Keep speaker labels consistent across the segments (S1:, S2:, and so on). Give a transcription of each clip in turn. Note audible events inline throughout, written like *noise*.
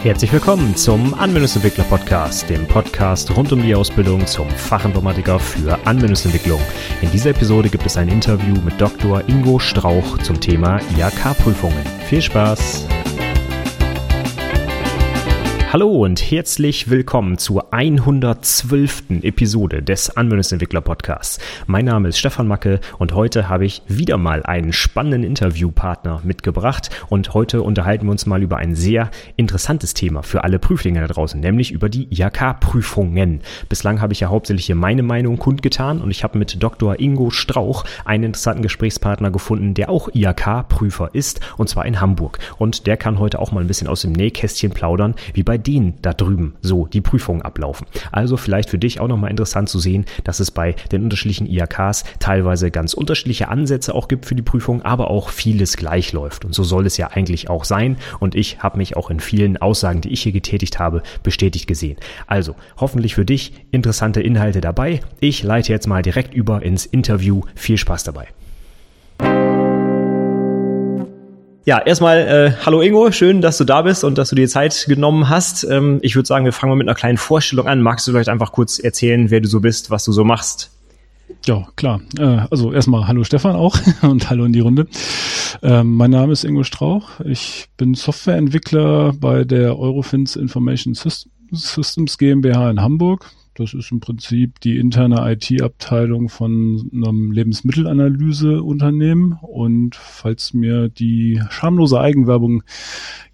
S1: Herzlich willkommen zum Anwendungsentwickler Podcast, dem Podcast rund um die Ausbildung zum Fachinformatiker für Anwendungsentwicklung. In dieser Episode gibt es ein Interview mit Dr. Ingo Strauch zum Thema IHK-Prüfungen. Viel Spaß! Hallo und herzlich willkommen zur 112. Episode des Anwendungsentwickler Podcasts. Mein Name ist Stefan Macke und heute habe ich wieder mal einen spannenden Interviewpartner mitgebracht und heute unterhalten wir uns mal über ein sehr interessantes Thema für alle Prüflinge da draußen, nämlich über die IHK-Prüfungen. Bislang habe ich ja hauptsächlich hier meine Meinung kundgetan und ich habe mit Dr. Ingo Strauch einen interessanten Gesprächspartner gefunden, der auch IHK-Prüfer ist und zwar in Hamburg und der kann heute auch mal ein bisschen aus dem Nähkästchen plaudern, wie bei denen da drüben so die Prüfungen ablaufen. Also vielleicht für dich auch nochmal interessant zu sehen, dass es bei den unterschiedlichen IHKs teilweise ganz unterschiedliche Ansätze auch gibt für die Prüfung, aber auch vieles gleich läuft. Und so soll es ja eigentlich auch sein. Und ich habe mich auch in vielen Aussagen, die ich hier getätigt habe, bestätigt gesehen. Also hoffentlich für dich interessante Inhalte dabei. Ich leite jetzt mal direkt über ins Interview. Viel Spaß dabei. Ja, erstmal äh, hallo Ingo, schön, dass du da bist und dass du dir Zeit genommen hast. Ähm, ich würde sagen, wir fangen mal mit einer kleinen Vorstellung an. Magst du vielleicht einfach kurz erzählen, wer du so bist, was du so machst?
S2: Ja, klar. Äh, also erstmal hallo Stefan auch *laughs* und hallo in die Runde. Ähm, mein Name ist Ingo Strauch. Ich bin Softwareentwickler bei der Eurofins Information Systems GmbH in Hamburg. Das ist im Prinzip die interne IT-Abteilung von einem Lebensmittelanalyseunternehmen. Und falls mir die schamlose Eigenwerbung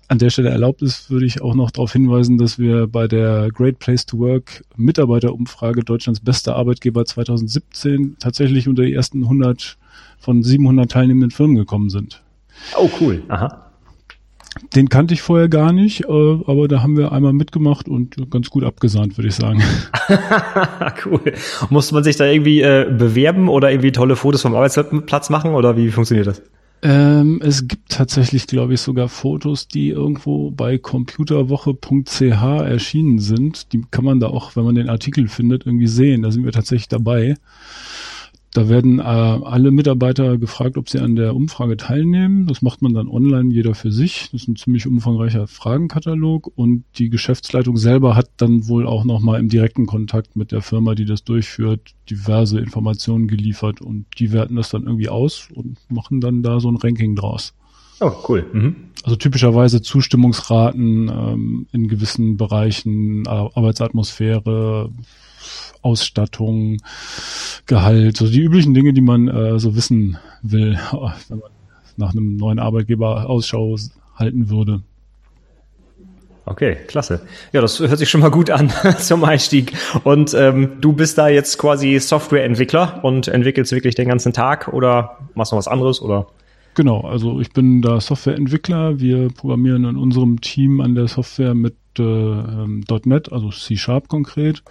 S2: an der Stelle erlaubt ist, würde ich auch noch darauf hinweisen, dass wir bei der Great Place to Work Mitarbeiterumfrage Deutschlands bester Arbeitgeber 2017 tatsächlich unter die ersten 100 von 700 teilnehmenden Firmen gekommen sind.
S1: Oh, cool. Aha.
S2: Den kannte ich vorher gar nicht, äh, aber da haben wir einmal mitgemacht und ganz gut abgesahnt, würde ich sagen. *laughs* *laughs*
S1: cool. Musste man sich da irgendwie äh, bewerben oder irgendwie tolle Fotos vom Arbeitsplatz machen oder wie funktioniert das?
S2: Ähm, es gibt tatsächlich, glaube ich, sogar Fotos, die irgendwo bei computerwoche.ch erschienen sind. Die kann man da auch, wenn man den Artikel findet, irgendwie sehen. Da sind wir tatsächlich dabei. Da werden äh, alle Mitarbeiter gefragt, ob sie an der Umfrage teilnehmen. Das macht man dann online, jeder für sich. Das ist ein ziemlich umfangreicher Fragenkatalog und die Geschäftsleitung selber hat dann wohl auch nochmal im direkten Kontakt mit der Firma, die das durchführt, diverse Informationen geliefert und die werten das dann irgendwie aus und machen dann da so ein Ranking draus.
S1: Oh, cool. Mhm.
S2: Also typischerweise Zustimmungsraten ähm, in gewissen Bereichen, Arbeitsatmosphäre, Ausstattung, Gehalt, so die üblichen Dinge, die man äh, so wissen will, *laughs* wenn man nach einem neuen Arbeitgeber Ausschau halten würde.
S1: Okay, klasse. Ja, das hört sich schon mal gut an *laughs* zum Einstieg. Und ähm, du bist da jetzt quasi Softwareentwickler und entwickelst wirklich den ganzen Tag oder machst noch was anderes oder?
S2: Genau, also ich bin da Softwareentwickler. Wir programmieren in unserem Team an der Software mit äh, ähm, .NET, also C Sharp konkret.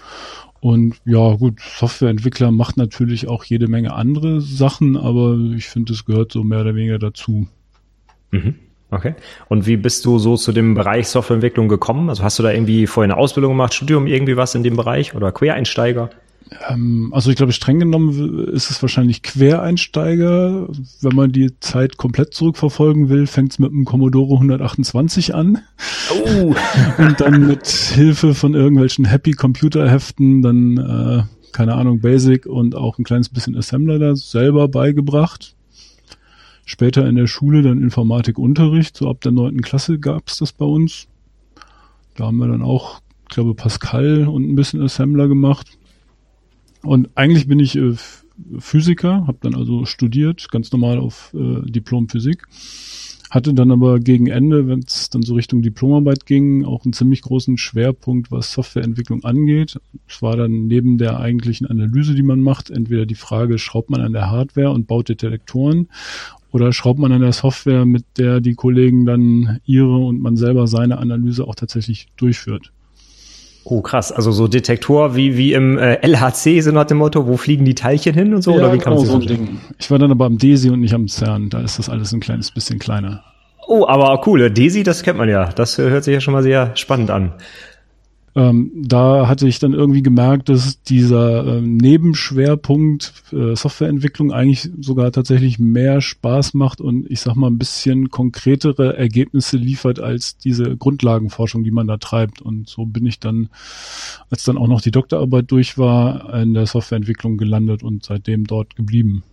S2: Und ja, gut, Softwareentwickler macht natürlich auch jede Menge andere Sachen, aber ich finde, es gehört so mehr oder weniger dazu.
S1: Mhm. Okay. Und wie bist du so zu dem Bereich Softwareentwicklung gekommen? Also hast du da irgendwie vorher eine Ausbildung gemacht, Studium, irgendwie was in dem Bereich oder Quereinsteiger?
S2: Ähm, also ich glaube, streng genommen ist es wahrscheinlich Quereinsteiger. Wenn man die Zeit komplett zurückverfolgen will, fängt es mit dem Commodore 128 an. Oh. *laughs* Und dann mit Hilfe von irgendwelchen Happy Computer Heften dann, äh, keine Ahnung, Basic und auch ein kleines bisschen Assembler da selber beigebracht. Später in der Schule dann Informatikunterricht, so ab der neunten Klasse gab's das bei uns. Da haben wir dann auch, ich glaube, Pascal und ein bisschen Assembler gemacht. Und eigentlich bin ich äh, Physiker, habe dann also studiert, ganz normal auf äh, Diplom Physik. Hatte dann aber gegen Ende, wenn es dann so Richtung Diplomarbeit ging, auch einen ziemlich großen Schwerpunkt, was Softwareentwicklung angeht. Es war dann neben der eigentlichen Analyse, die man macht, entweder die Frage, schraubt man an der Hardware und baut Detektoren oder schraubt man an der Software, mit der die Kollegen dann ihre und man selber seine Analyse auch tatsächlich durchführt.
S1: Oh, krass. Also so Detektor wie, wie im äh, LHC, so nach dem Motto, wo fliegen die Teilchen hin und so?
S2: Ja,
S1: oder wie
S2: kann genau, so ein Ding. Ich war dann aber am DESI und nicht am CERN. Da ist das alles ein kleines bisschen kleiner.
S1: Oh, aber cool. DESI, das kennt man ja. Das hört sich ja schon mal sehr spannend an.
S2: Ähm, da hatte ich dann irgendwie gemerkt, dass dieser ähm, Nebenschwerpunkt äh, Softwareentwicklung eigentlich sogar tatsächlich mehr Spaß macht und ich sag mal ein bisschen konkretere Ergebnisse liefert als diese Grundlagenforschung, die man da treibt. Und so bin ich dann, als dann auch noch die Doktorarbeit durch war, in der Softwareentwicklung gelandet und seitdem dort geblieben.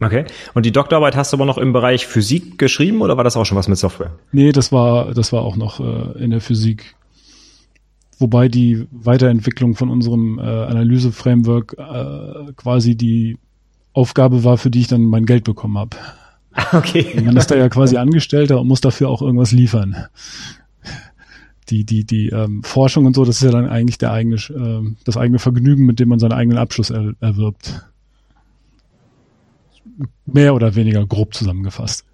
S1: Okay. Und die Doktorarbeit hast du aber noch im Bereich Physik geschrieben oder war das auch schon was mit Software?
S2: Nee, das war, das war auch noch äh, in der Physik wobei die Weiterentwicklung von unserem äh, Analyse-Framework äh, quasi die Aufgabe war, für die ich dann mein Geld bekommen habe. *laughs* Okay. Man ist da ja quasi Angestellter und muss dafür auch irgendwas liefern. Die, die, die ähm, Forschung und so, das ist ja dann eigentlich der eigene, äh, das eigene Vergnügen, mit dem man seinen eigenen Abschluss er, erwirbt. Mehr oder weniger grob zusammengefasst.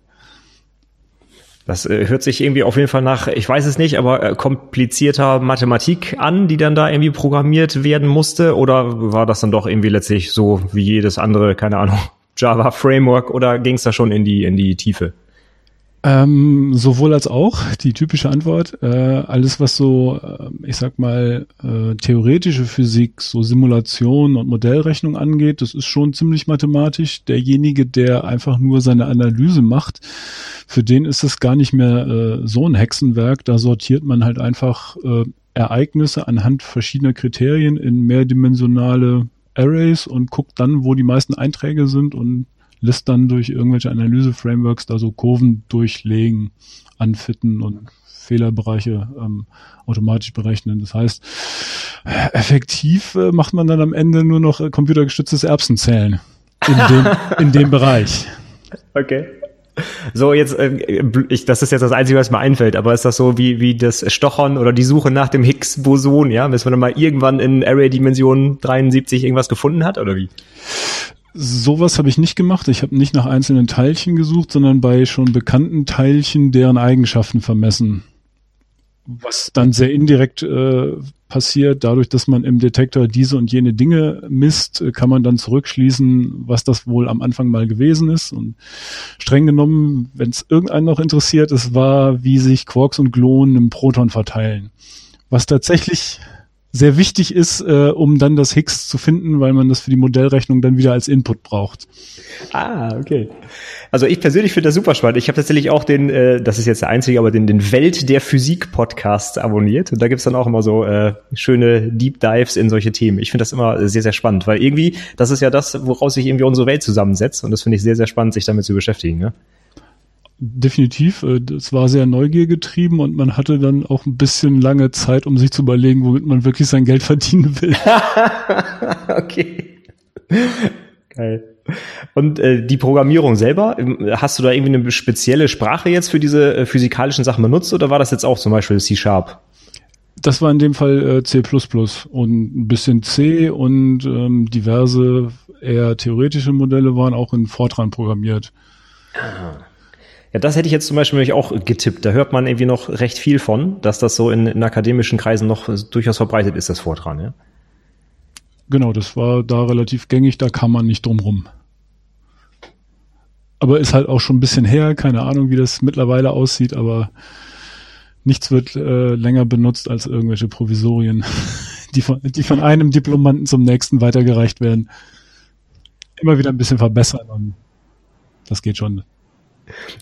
S1: Das äh, hört sich irgendwie auf jeden Fall nach, ich weiß es nicht, aber äh, komplizierter Mathematik an, die dann da irgendwie programmiert werden musste? Oder war das dann doch irgendwie letztlich so wie jedes andere, keine Ahnung, *laughs* Java Framework oder ging es da schon in die, in die Tiefe?
S2: Ähm, sowohl als auch, die typische Antwort. Äh, alles, was so, äh, ich sag mal, äh, theoretische Physik, so Simulation und Modellrechnung angeht, das ist schon ziemlich mathematisch. Derjenige, der einfach nur seine Analyse macht, für den ist es gar nicht mehr äh, so ein Hexenwerk. Da sortiert man halt einfach äh, Ereignisse anhand verschiedener Kriterien in mehrdimensionale Arrays und guckt dann, wo die meisten Einträge sind und lässt dann durch irgendwelche Analyse-Frameworks da so Kurven durchlegen, anfitten und Fehlerbereiche ähm, automatisch berechnen. Das heißt, effektiv äh, macht man dann am Ende nur noch äh, computergestütztes Erbsenzählen in dem, *laughs* in dem Bereich.
S1: Okay. So, jetzt, äh, ich, das ist jetzt das Einzige, was mir einfällt, aber ist das so wie, wie das Stochern oder die Suche nach dem Higgs-Boson, ja, bis man dann mal irgendwann in Array-Dimension 73 irgendwas gefunden hat, oder wie?
S2: Sowas habe ich nicht gemacht. Ich habe nicht nach einzelnen Teilchen gesucht, sondern bei schon bekannten Teilchen deren Eigenschaften vermessen. Was dann sehr indirekt äh, passiert, dadurch, dass man im Detektor diese und jene Dinge misst, äh, kann man dann zurückschließen, was das wohl am Anfang mal gewesen ist. Und streng genommen, wenn es irgendeinen noch interessiert, es war, wie sich Quarks und Gluonen im Proton verteilen. Was tatsächlich sehr wichtig ist, äh, um dann das Higgs zu finden, weil man das für die Modellrechnung dann wieder als Input braucht.
S1: Ah, okay. Also ich persönlich finde das super spannend. Ich habe tatsächlich auch den, äh, das ist jetzt der einzige, aber den, den Welt der Physik Podcast abonniert. Und da gibt's dann auch immer so äh, schöne Deep Dives in solche Themen. Ich finde das immer sehr, sehr spannend, weil irgendwie, das ist ja das, woraus sich irgendwie unsere Welt zusammensetzt. Und das finde ich sehr, sehr spannend, sich damit zu beschäftigen. Ne?
S2: Definitiv. Es äh, war sehr neugiergetrieben und man hatte dann auch ein bisschen lange Zeit, um sich zu überlegen, womit man wirklich sein Geld *laughs* verdienen will. *laughs*
S1: okay. Geil. Und äh, die Programmierung selber, ähm, hast du da irgendwie eine spezielle Sprache jetzt für diese äh, physikalischen Sachen benutzt oder war das jetzt auch zum Beispiel C-Sharp?
S2: Das war in dem Fall äh, C++ und ein bisschen C und ähm, diverse eher theoretische Modelle waren auch in Fortran programmiert.
S1: Ah. Ja, das hätte ich jetzt zum Beispiel auch getippt. Da hört man irgendwie noch recht viel von, dass das so in, in akademischen Kreisen noch durchaus verbreitet ist, das Fortran, ja.
S2: Genau, das war da relativ gängig, da kam man nicht drum rum. Aber ist halt auch schon ein bisschen her, keine Ahnung, wie das mittlerweile aussieht, aber nichts wird äh, länger benutzt als irgendwelche Provisorien, *laughs* die von, die von einem Diplomanten zum nächsten weitergereicht werden. Immer wieder ein bisschen verbessern und das geht schon.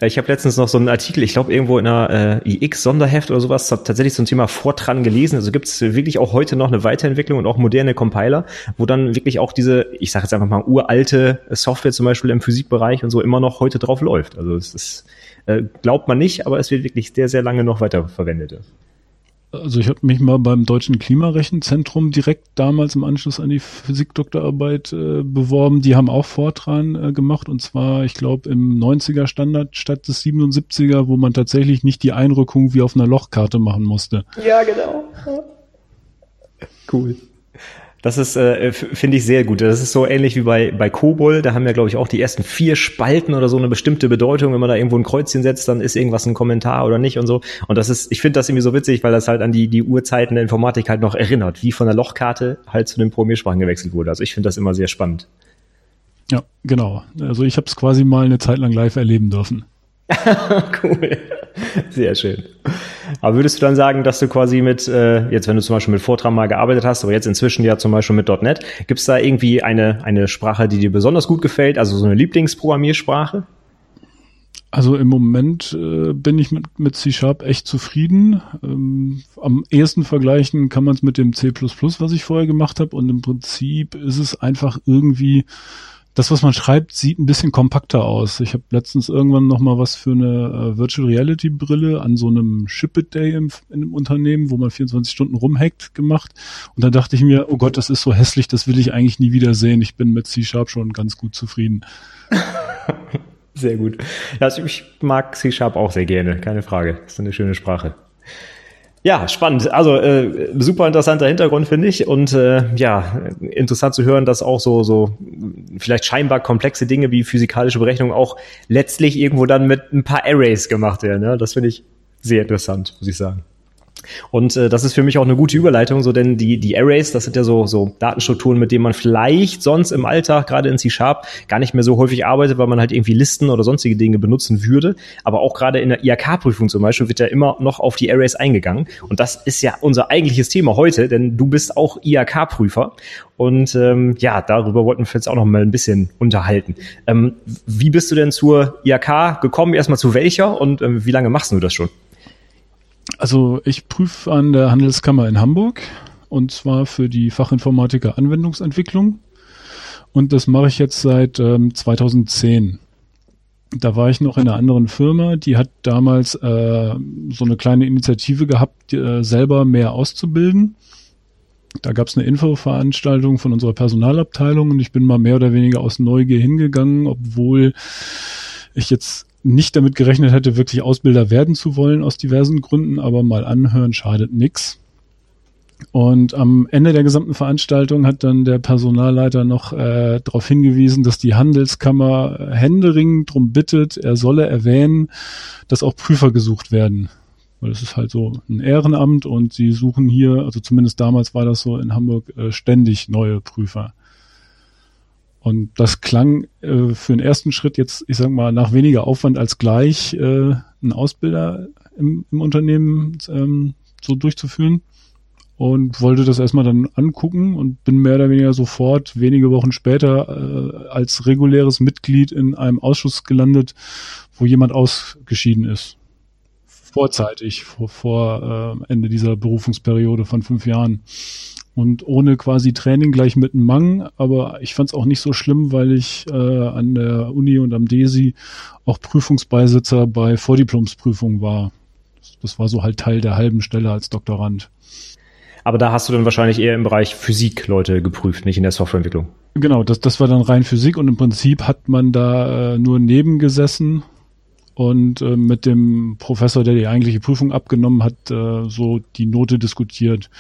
S1: Ich habe letztens noch so einen Artikel, ich glaube irgendwo in einer äh, iX-Sonderheft oder sowas, tatsächlich zum Thema Fortran gelesen. Also gibt es wirklich auch heute noch eine Weiterentwicklung und auch moderne Compiler, wo dann wirklich auch diese, ich sage jetzt einfach mal uralte Software zum Beispiel im Physikbereich und so immer noch heute drauf läuft. Also es ist, äh, glaubt man nicht, aber es wird wirklich sehr, sehr lange noch weiterverwendet.
S2: Also ich habe mich mal beim Deutschen Klimarechenzentrum direkt damals im Anschluss an die Physikdoktorarbeit äh, beworben. Die haben auch Fortran äh, gemacht und zwar, ich glaube, im 90er Standard statt des 77er, wo man tatsächlich nicht die Einrückung wie auf einer Lochkarte machen musste.
S1: Ja, genau. Cool. Das ist, äh, finde ich, sehr gut. Das ist so ähnlich wie bei, bei Kobol. Da haben ja, glaube ich, auch die ersten vier Spalten oder so eine bestimmte Bedeutung. Wenn man da irgendwo ein Kreuzchen setzt, dann ist irgendwas ein Kommentar oder nicht und so. Und das ist, ich finde das irgendwie so witzig, weil das halt an die, die Urzeiten der Informatik halt noch erinnert, wie von der Lochkarte halt zu den Programmiersprachen gewechselt wurde. Also ich finde das immer sehr spannend.
S2: Ja, genau. Also ich habe es quasi mal eine Zeit lang live erleben dürfen. *laughs*
S1: cool. *laughs* Sehr schön. Aber würdest du dann sagen, dass du quasi mit, äh, jetzt wenn du zum Beispiel mit Fortran mal gearbeitet hast, aber jetzt inzwischen ja zum Beispiel mit .NET, gibt es da irgendwie eine, eine Sprache, die dir besonders gut gefällt, also so eine Lieblingsprogrammiersprache?
S2: Also im Moment äh, bin ich mit, mit C-Sharp echt zufrieden. Ähm, am ehesten vergleichen kann man es mit dem C++, was ich vorher gemacht habe. Und im Prinzip ist es einfach irgendwie das, was man schreibt, sieht ein bisschen kompakter aus. Ich habe letztens irgendwann noch mal was für eine äh, Virtual Reality Brille an so einem Ship It Day im, in einem Unternehmen, wo man 24 Stunden rumhackt, gemacht. Und da dachte ich mir, oh Gott, das ist so hässlich, das will ich eigentlich nie wieder sehen. Ich bin mit C Sharp schon ganz gut zufrieden. *laughs*
S1: Sehr gut. Also ich mag C Sharp auch sehr gerne, keine Frage. Das ist eine schöne Sprache. Ja, spannend. Also äh, super interessanter Hintergrund finde ich und äh, ja interessant zu hören, dass auch so so vielleicht scheinbar komplexe Dinge wie physikalische Berechnungen auch letztlich irgendwo dann mit ein paar Arrays gemacht werden. Ja? Das finde ich sehr interessant, muss ich sagen. Und äh, das ist für mich auch eine gute Überleitung, so denn die, die Arrays, das sind ja so, so Datenstrukturen, mit denen man vielleicht sonst im Alltag, gerade in C-Sharp, gar nicht mehr so häufig arbeitet, weil man halt irgendwie Listen oder sonstige Dinge benutzen würde. Aber auch gerade in der IHK-Prüfung zum Beispiel wird ja immer noch auf die Arrays eingegangen. Und das ist ja unser eigentliches Thema heute, denn du bist auch IHK-Prüfer. Und ähm, ja, darüber wollten wir jetzt auch noch mal ein bisschen unterhalten. Ähm, wie bist du denn zur IHK gekommen? Erstmal zu welcher und ähm, wie lange machst du das schon?
S2: Also ich prüfe an der Handelskammer in Hamburg und zwar für die Fachinformatiker Anwendungsentwicklung. Und das mache ich jetzt seit ähm, 2010. Da war ich noch in einer anderen Firma, die hat damals äh, so eine kleine Initiative gehabt, äh, selber mehr auszubilden. Da gab es eine Infoveranstaltung von unserer Personalabteilung und ich bin mal mehr oder weniger aus Neugier hingegangen, obwohl ich jetzt nicht damit gerechnet hätte, wirklich Ausbilder werden zu wollen aus diversen Gründen, aber mal anhören schadet nix. Und am Ende der gesamten Veranstaltung hat dann der Personalleiter noch äh, darauf hingewiesen, dass die Handelskammer händeringend darum bittet, er solle erwähnen, dass auch Prüfer gesucht werden. Weil es ist halt so ein Ehrenamt und sie suchen hier, also zumindest damals war das so in Hamburg, äh, ständig neue Prüfer. Und das klang äh, für den ersten Schritt jetzt, ich sag mal, nach weniger Aufwand als gleich äh, einen Ausbilder im, im Unternehmen ähm, so durchzuführen. Und wollte das erstmal dann angucken und bin mehr oder weniger sofort wenige Wochen später äh, als reguläres Mitglied in einem Ausschuss gelandet, wo jemand ausgeschieden ist. Vorzeitig, vor, vor äh, Ende dieser Berufungsperiode von fünf Jahren und ohne quasi Training gleich mit einem Mang, aber ich fand es auch nicht so schlimm, weil ich äh, an der Uni und am DESI auch Prüfungsbeisitzer bei Vordiplomsprüfungen war. Das, war so halt Teil der halben Stelle als Doktorand.
S1: Aber da hast du dann wahrscheinlich eher im Bereich Physik Leute geprüft, nicht in der Softwareentwicklung.
S2: Genau, das, das war dann rein Physik und im Prinzip hat man da äh, nur nebengesessen und äh, mit dem Professor, der die eigentliche Prüfung abgenommen hat, äh, so die Note diskutiert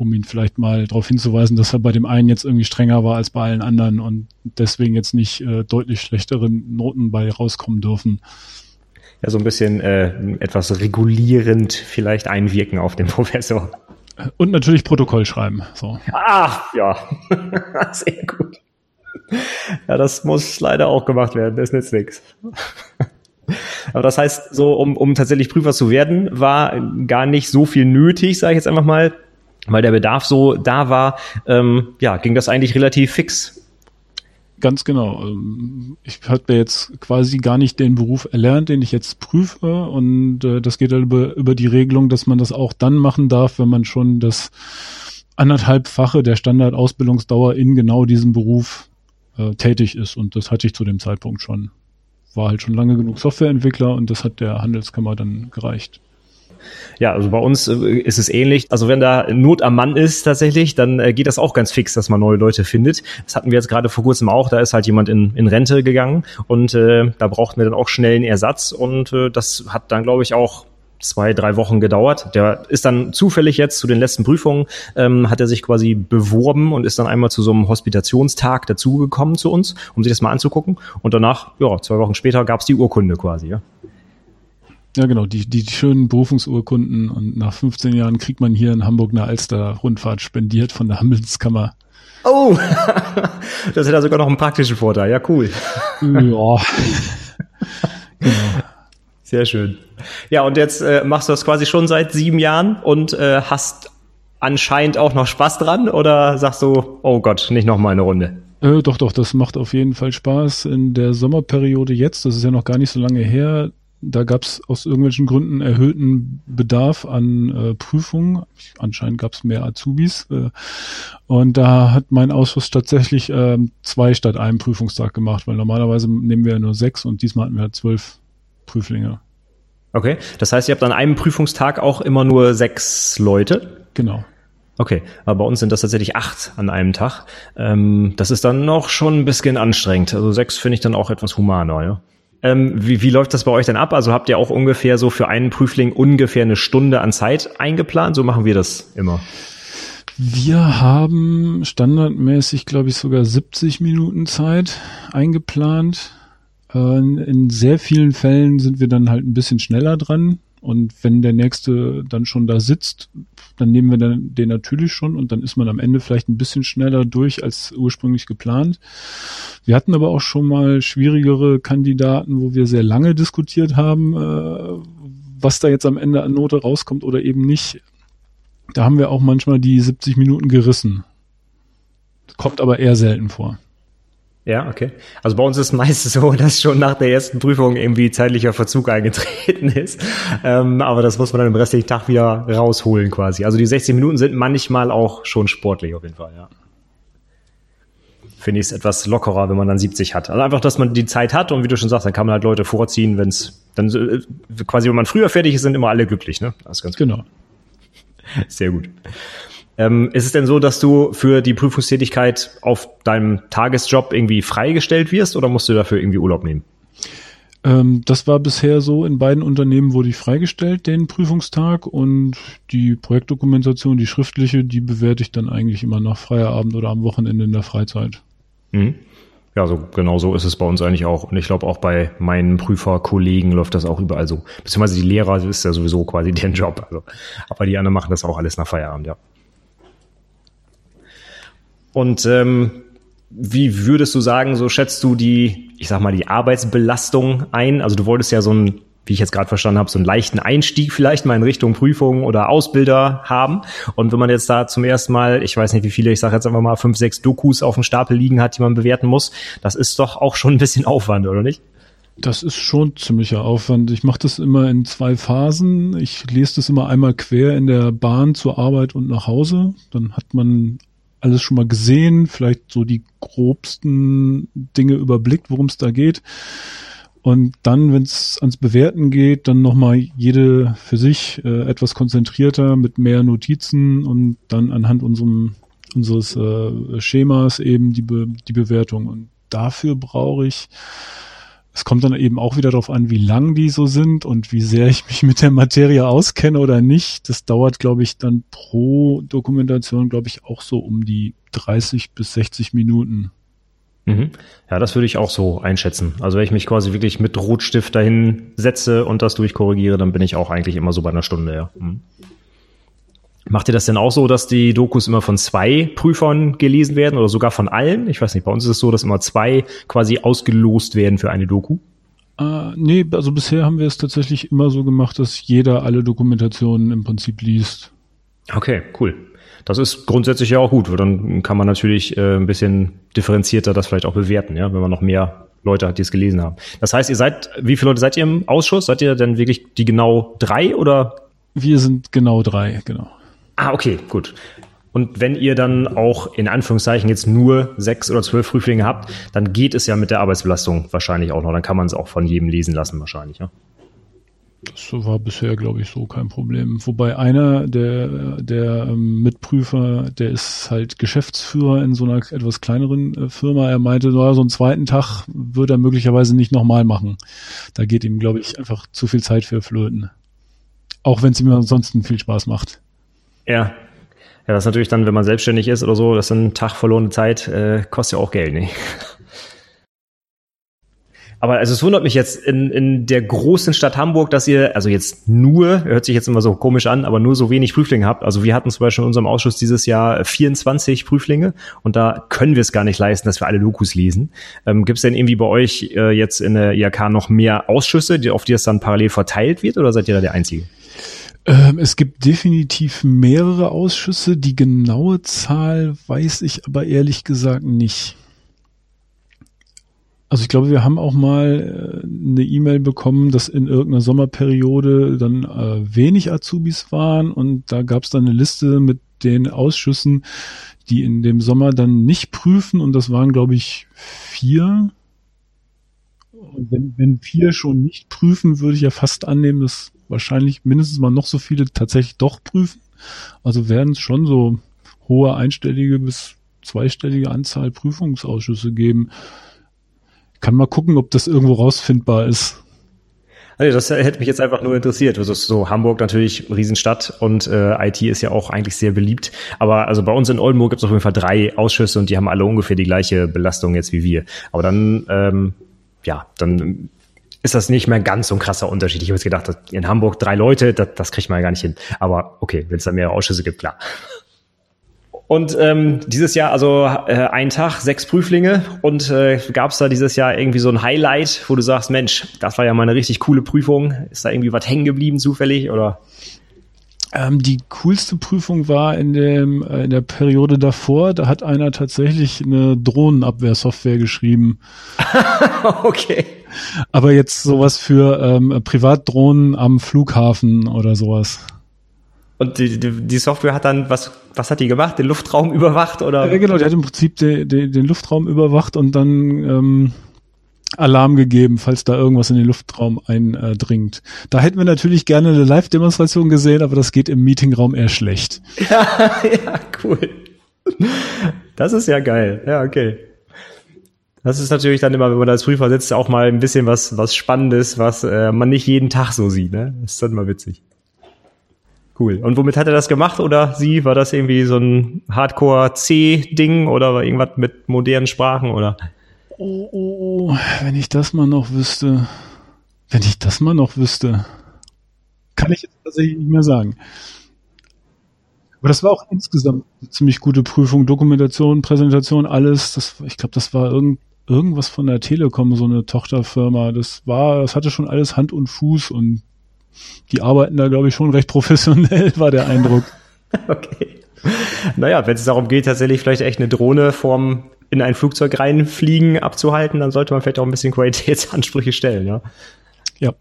S2: um ihn vielleicht mal darauf hinzuweisen, dass er bei dem einen jetzt irgendwie strenger war als bei allen anderen und deswegen jetzt nicht äh, deutlich schlechtere Noten bei rauskommen dürfen.
S1: Ja, so ein bisschen äh, etwas regulierend vielleicht einwirken auf den *laughs* Professor.
S2: Und natürlich Protokoll schreiben. So.
S1: Ah, ja. *laughs* Sehr gut. Ja, das muss leider auch gemacht werden. Das nützt nichts. *laughs* Aber das heißt, so um, um tatsächlich Prüfer zu werden, war gar nicht so viel nötig, sage ich jetzt einfach mal weil der Bedarf so da war, ähm, ja, ging das eigentlich relativ fix.
S2: Ganz genau. Ähm, ich habe jetzt quasi gar nicht den Beruf erlernt, den ich jetzt prüfe. Und äh, das geht halt über, über die Regelung, dass man das auch dann machen darf, wenn man schon das anderthalbfache der Standardausbildungsdauer in genau diesem Beruf äh, tätig ist. Und das hatte ich zu dem Zeitpunkt schon. War halt schon lange genug Softwareentwickler und das hat der Handelskammer dann gereicht.
S1: Ja, also bei uns äh, ist es ähnlich. Also wenn da Not am Mann ist tatsächlich, dann äh, geht das auch ganz fix, dass man neue Leute findet. Das hatten wir jetzt gerade vor kurzem auch. Da ist halt jemand in, in Rente gegangen und äh, da brauchten wir dann auch schnell einen Ersatz und äh, das hat dann, glaube ich, auch zwei, drei Wochen gedauert. Der ist dann zufällig jetzt zu den letzten Prüfungen, ähm, hat er sich quasi beworben und ist dann einmal zu so einem Hospitationstag dazugekommen zu uns, um sich das mal anzugucken. Und danach, ja, zwei Wochen später gab's die Urkunde quasi, ja.
S2: Ja, genau, die, die, schönen Berufungsurkunden und nach 15 Jahren kriegt man hier in Hamburg eine Alster-Rundfahrt spendiert von der Handelskammer.
S1: Oh, *laughs* das hat ja sogar noch einen praktischen Vorteil, ja, cool.
S2: Ja. *laughs* genau.
S1: Sehr schön. Ja, und jetzt äh, machst du das quasi schon seit sieben Jahren und äh, hast anscheinend auch noch Spaß dran oder sagst du, oh Gott, nicht noch mal eine Runde?
S2: Äh, doch, doch, das macht auf jeden Fall Spaß. In der Sommerperiode jetzt, das ist ja noch gar nicht so lange her, da gab es aus irgendwelchen Gründen erhöhten Bedarf an äh, Prüfungen. Anscheinend gab es mehr Azubis. Äh, und da hat mein Ausschuss tatsächlich äh, zwei statt einem Prüfungstag gemacht, weil normalerweise nehmen wir ja nur sechs und diesmal hatten wir zwölf Prüflinge.
S1: Okay, das heißt, ihr habt an einem Prüfungstag auch immer nur sechs Leute?
S2: Genau.
S1: Okay, aber bei uns sind das tatsächlich acht an einem Tag. Ähm, das ist dann noch schon ein bisschen anstrengend. Also sechs finde ich dann auch etwas humaner, ja. Ähm, wie, wie läuft das bei euch denn ab? Also habt ihr auch ungefähr so für einen Prüfling ungefähr eine Stunde an Zeit eingeplant? So machen wir das immer.
S2: Wir haben standardmäßig, glaube ich, sogar 70 Minuten Zeit eingeplant. Äh, in sehr vielen Fällen sind wir dann halt ein bisschen schneller dran. Und wenn der nächste dann schon da sitzt, dann nehmen wir dann den natürlich schon und dann ist man am Ende vielleicht ein bisschen schneller durch als ursprünglich geplant. Wir hatten aber auch schon mal schwierigere Kandidaten, wo wir sehr lange diskutiert haben, äh, was da jetzt am Ende an Note rauskommt oder eben nicht. Da haben wir auch manchmal die 70 Minuten gerissen. Kommt aber eher selten vor.
S1: Ja, okay. Also bei uns ist es meist *laughs* so, dass schon nach der ersten Prüfung irgendwie zeitlicher Verzug eingetreten *laughs* ist. Ähm, aber das muss man dann im restlichen Tag wieder rausholen quasi. Also die 60 Minuten sind manchmal auch schon sportlich auf jeden Fall, ja. Finde ich es etwas lockerer, wenn man dann 70 hat. Also einfach, dass man die Zeit hat und wie du schon sagst, dann kann man halt Leute vorziehen, wenn es dann äh, quasi, wenn man früher fertig ist, sind immer alle glücklich, ne?
S2: Das ist ganz genau. *laughs*
S1: Sehr gut. Ähm, ist es denn so, dass du für die Prüfungstätigkeit auf deinem Tagesjob irgendwie freigestellt wirst oder musst du dafür irgendwie Urlaub nehmen?
S2: Ähm, das war bisher so. In beiden Unternehmen wurde ich freigestellt, den Prüfungstag und die Projektdokumentation, die schriftliche, die bewerte ich dann eigentlich immer nach Feierabend oder am Wochenende in der Freizeit.
S1: Mhm. Ja, so genau so ist es bei uns eigentlich auch. Und ich glaube auch bei meinen Prüferkollegen läuft das auch überall so. Beziehungsweise die Lehrer ist ja sowieso quasi *laughs* deren Job. Also, aber die anderen machen das auch alles nach Feierabend, ja. Und ähm, wie würdest du sagen, so schätzt du die, ich sag mal, die Arbeitsbelastung ein? Also du wolltest ja so ein, wie ich jetzt gerade verstanden habe, so einen leichten Einstieg vielleicht mal in Richtung Prüfung oder Ausbilder haben. Und wenn man jetzt da zum ersten Mal, ich weiß nicht wie viele, ich sage jetzt einfach mal fünf, sechs Dokus auf dem Stapel liegen hat, die man bewerten muss, das ist doch auch schon ein bisschen Aufwand, oder nicht?
S2: Das ist schon ziemlicher Aufwand. Ich mache das immer in zwei Phasen. Ich lese das immer einmal quer in der Bahn zur Arbeit und nach Hause. Dann hat man alles schon mal gesehen, vielleicht so die grobsten Dinge überblickt, worum es da geht. Und dann, wenn es ans Bewerten geht, dann nochmal jede für sich äh, etwas konzentrierter mit mehr Notizen und dann anhand unserem, unseres äh, Schemas eben die, Be die Bewertung. Und dafür brauche ich es kommt dann eben auch wieder darauf an, wie lang die so sind und wie sehr ich mich mit der Materie auskenne oder nicht. Das dauert, glaube ich, dann pro Dokumentation, glaube ich, auch so um die 30 bis 60 Minuten.
S1: Mhm. Ja, das würde ich auch so einschätzen. Also wenn ich mich quasi wirklich mit Rotstift dahin setze und das durchkorrigiere, dann bin ich auch eigentlich immer so bei einer Stunde, ja. Mhm. Macht ihr das denn auch so, dass die Dokus immer von zwei Prüfern gelesen werden oder sogar von allen? Ich weiß nicht, bei uns ist es so, dass immer zwei quasi ausgelost werden für eine Doku.
S2: Äh, nee, also bisher haben wir es tatsächlich immer so gemacht, dass jeder alle Dokumentationen im Prinzip liest.
S1: Okay, cool. Das ist grundsätzlich ja auch gut, weil dann kann man natürlich äh, ein bisschen differenzierter das vielleicht auch bewerten, ja, wenn man noch mehr Leute hat, die es gelesen haben. Das heißt, ihr seid, wie viele Leute seid ihr im Ausschuss? Seid ihr denn wirklich die genau drei oder?
S2: Wir sind genau drei, genau.
S1: Ah, okay, gut. Und wenn ihr dann auch in Anführungszeichen jetzt nur sechs oder zwölf Prüflinge habt, dann geht es ja mit der Arbeitsbelastung wahrscheinlich auch noch. Dann kann man es auch von jedem lesen lassen wahrscheinlich, ja.
S2: Das war bisher, glaube ich, so kein Problem. Wobei einer der, der ähm, Mitprüfer, der ist halt Geschäftsführer in so einer etwas kleineren äh, Firma. Er meinte, so einen zweiten Tag würde er möglicherweise nicht nochmal machen. Da geht ihm, glaube ich, einfach zu viel Zeit für flöten. Auch wenn es ihm ansonsten viel Spaß macht.
S1: Ja. Ja, das ist natürlich dann, wenn man selbstständig ist oder so, das ist ein Tag verlorene Zeit, äh, kostet ja auch Geld, ne? *laughs* Aber also es wundert mich jetzt in, in der großen Stadt Hamburg, dass ihr, also jetzt nur, hört sich jetzt immer so komisch an, aber nur so wenig Prüflinge habt. Also wir hatten zum Beispiel in unserem Ausschuss dieses Jahr 24 Prüflinge und da können wir es gar nicht leisten, dass wir alle Dokus lesen. Ähm, Gibt es denn irgendwie bei euch äh, jetzt in der IHK noch mehr Ausschüsse, auf die es dann parallel verteilt wird oder seid ihr da der Einzige?
S2: Ähm, es gibt definitiv mehrere Ausschüsse. Die genaue Zahl weiß ich aber ehrlich gesagt nicht. Also ich glaube, wir haben auch mal äh, eine E-Mail bekommen, dass in irgendeiner Sommerperiode dann äh, wenig Azubis waren und da gab es dann eine Liste mit den Ausschüssen, die in dem Sommer dann nicht prüfen und das waren, glaube ich, vier. Und wenn, wenn vier schon nicht prüfen, würde ich ja fast annehmen, dass wahrscheinlich mindestens mal noch so viele tatsächlich doch prüfen. Also werden es schon so hohe einstellige bis zweistellige Anzahl Prüfungsausschüsse geben kann mal gucken, ob das irgendwo rausfindbar ist.
S1: Also das hätte mich jetzt einfach nur interessiert. Also so Hamburg natürlich Riesenstadt und äh, IT ist ja auch eigentlich sehr beliebt. Aber also bei uns in Oldenburg gibt es auf jeden Fall drei Ausschüsse und die haben alle ungefähr die gleiche Belastung jetzt wie wir. Aber dann, ähm, ja, dann ist das nicht mehr ganz so ein krasser Unterschied. Ich habe jetzt gedacht, in Hamburg drei Leute, das, das kriegt man ja gar nicht hin. Aber okay, wenn es da mehrere Ausschüsse gibt, klar. Und ähm, dieses Jahr also äh, ein Tag, sechs Prüflinge und äh, gab es da dieses Jahr irgendwie so ein Highlight, wo du sagst, Mensch, das war ja mal eine richtig coole Prüfung. Ist da irgendwie was hängen geblieben zufällig oder?
S2: Ähm, die coolste Prüfung war in, dem, äh, in der Periode davor. Da hat einer tatsächlich eine Drohnenabwehrsoftware geschrieben. *laughs*
S1: okay.
S2: Aber jetzt sowas für ähm, Privatdrohnen am Flughafen oder sowas.
S1: Und die, die, die Software hat dann, was, was hat die gemacht? Den Luftraum überwacht oder?
S2: Ja, genau, die hat im Prinzip de, de, den Luftraum überwacht und dann ähm, Alarm gegeben, falls da irgendwas in den Luftraum eindringt. Da hätten wir natürlich gerne eine Live-Demonstration gesehen, aber das geht im Meetingraum eher schlecht. *laughs*
S1: Ja, ja, cool. Das ist ja geil. Ja, okay. Das ist natürlich dann immer, wenn man als Prüfer sitzt, auch mal ein bisschen was, was Spannendes, was äh, man nicht jeden Tag so sieht. Ne? Das ist dann mal witzig. Cool. Und womit hat er das gemacht oder sie? War das irgendwie so ein Hardcore-C-Ding oder war irgendwas mit modernen Sprachen oder?
S2: Oh, oh, oh, wenn ich das mal noch wüsste. Wenn ich das mal noch wüsste. Kann ich jetzt tatsächlich nicht mehr sagen. Aber das war auch insgesamt eine ziemlich gute Prüfung. Dokumentation, Präsentation, alles. Das, ich glaube, das war irgend, irgendwas von der Telekom, so eine Tochterfirma. Das war, das hatte schon alles Hand und Fuß und die arbeiten da, glaube ich, schon recht professionell, *laughs* war der Eindruck. *laughs*
S1: okay. Naja, wenn es darum geht, tatsächlich vielleicht echt eine Drohne vorm in ein Flugzeug reinfliegen abzuhalten, dann sollte man vielleicht auch ein bisschen Qualitätsansprüche stellen, ja.
S2: Ja.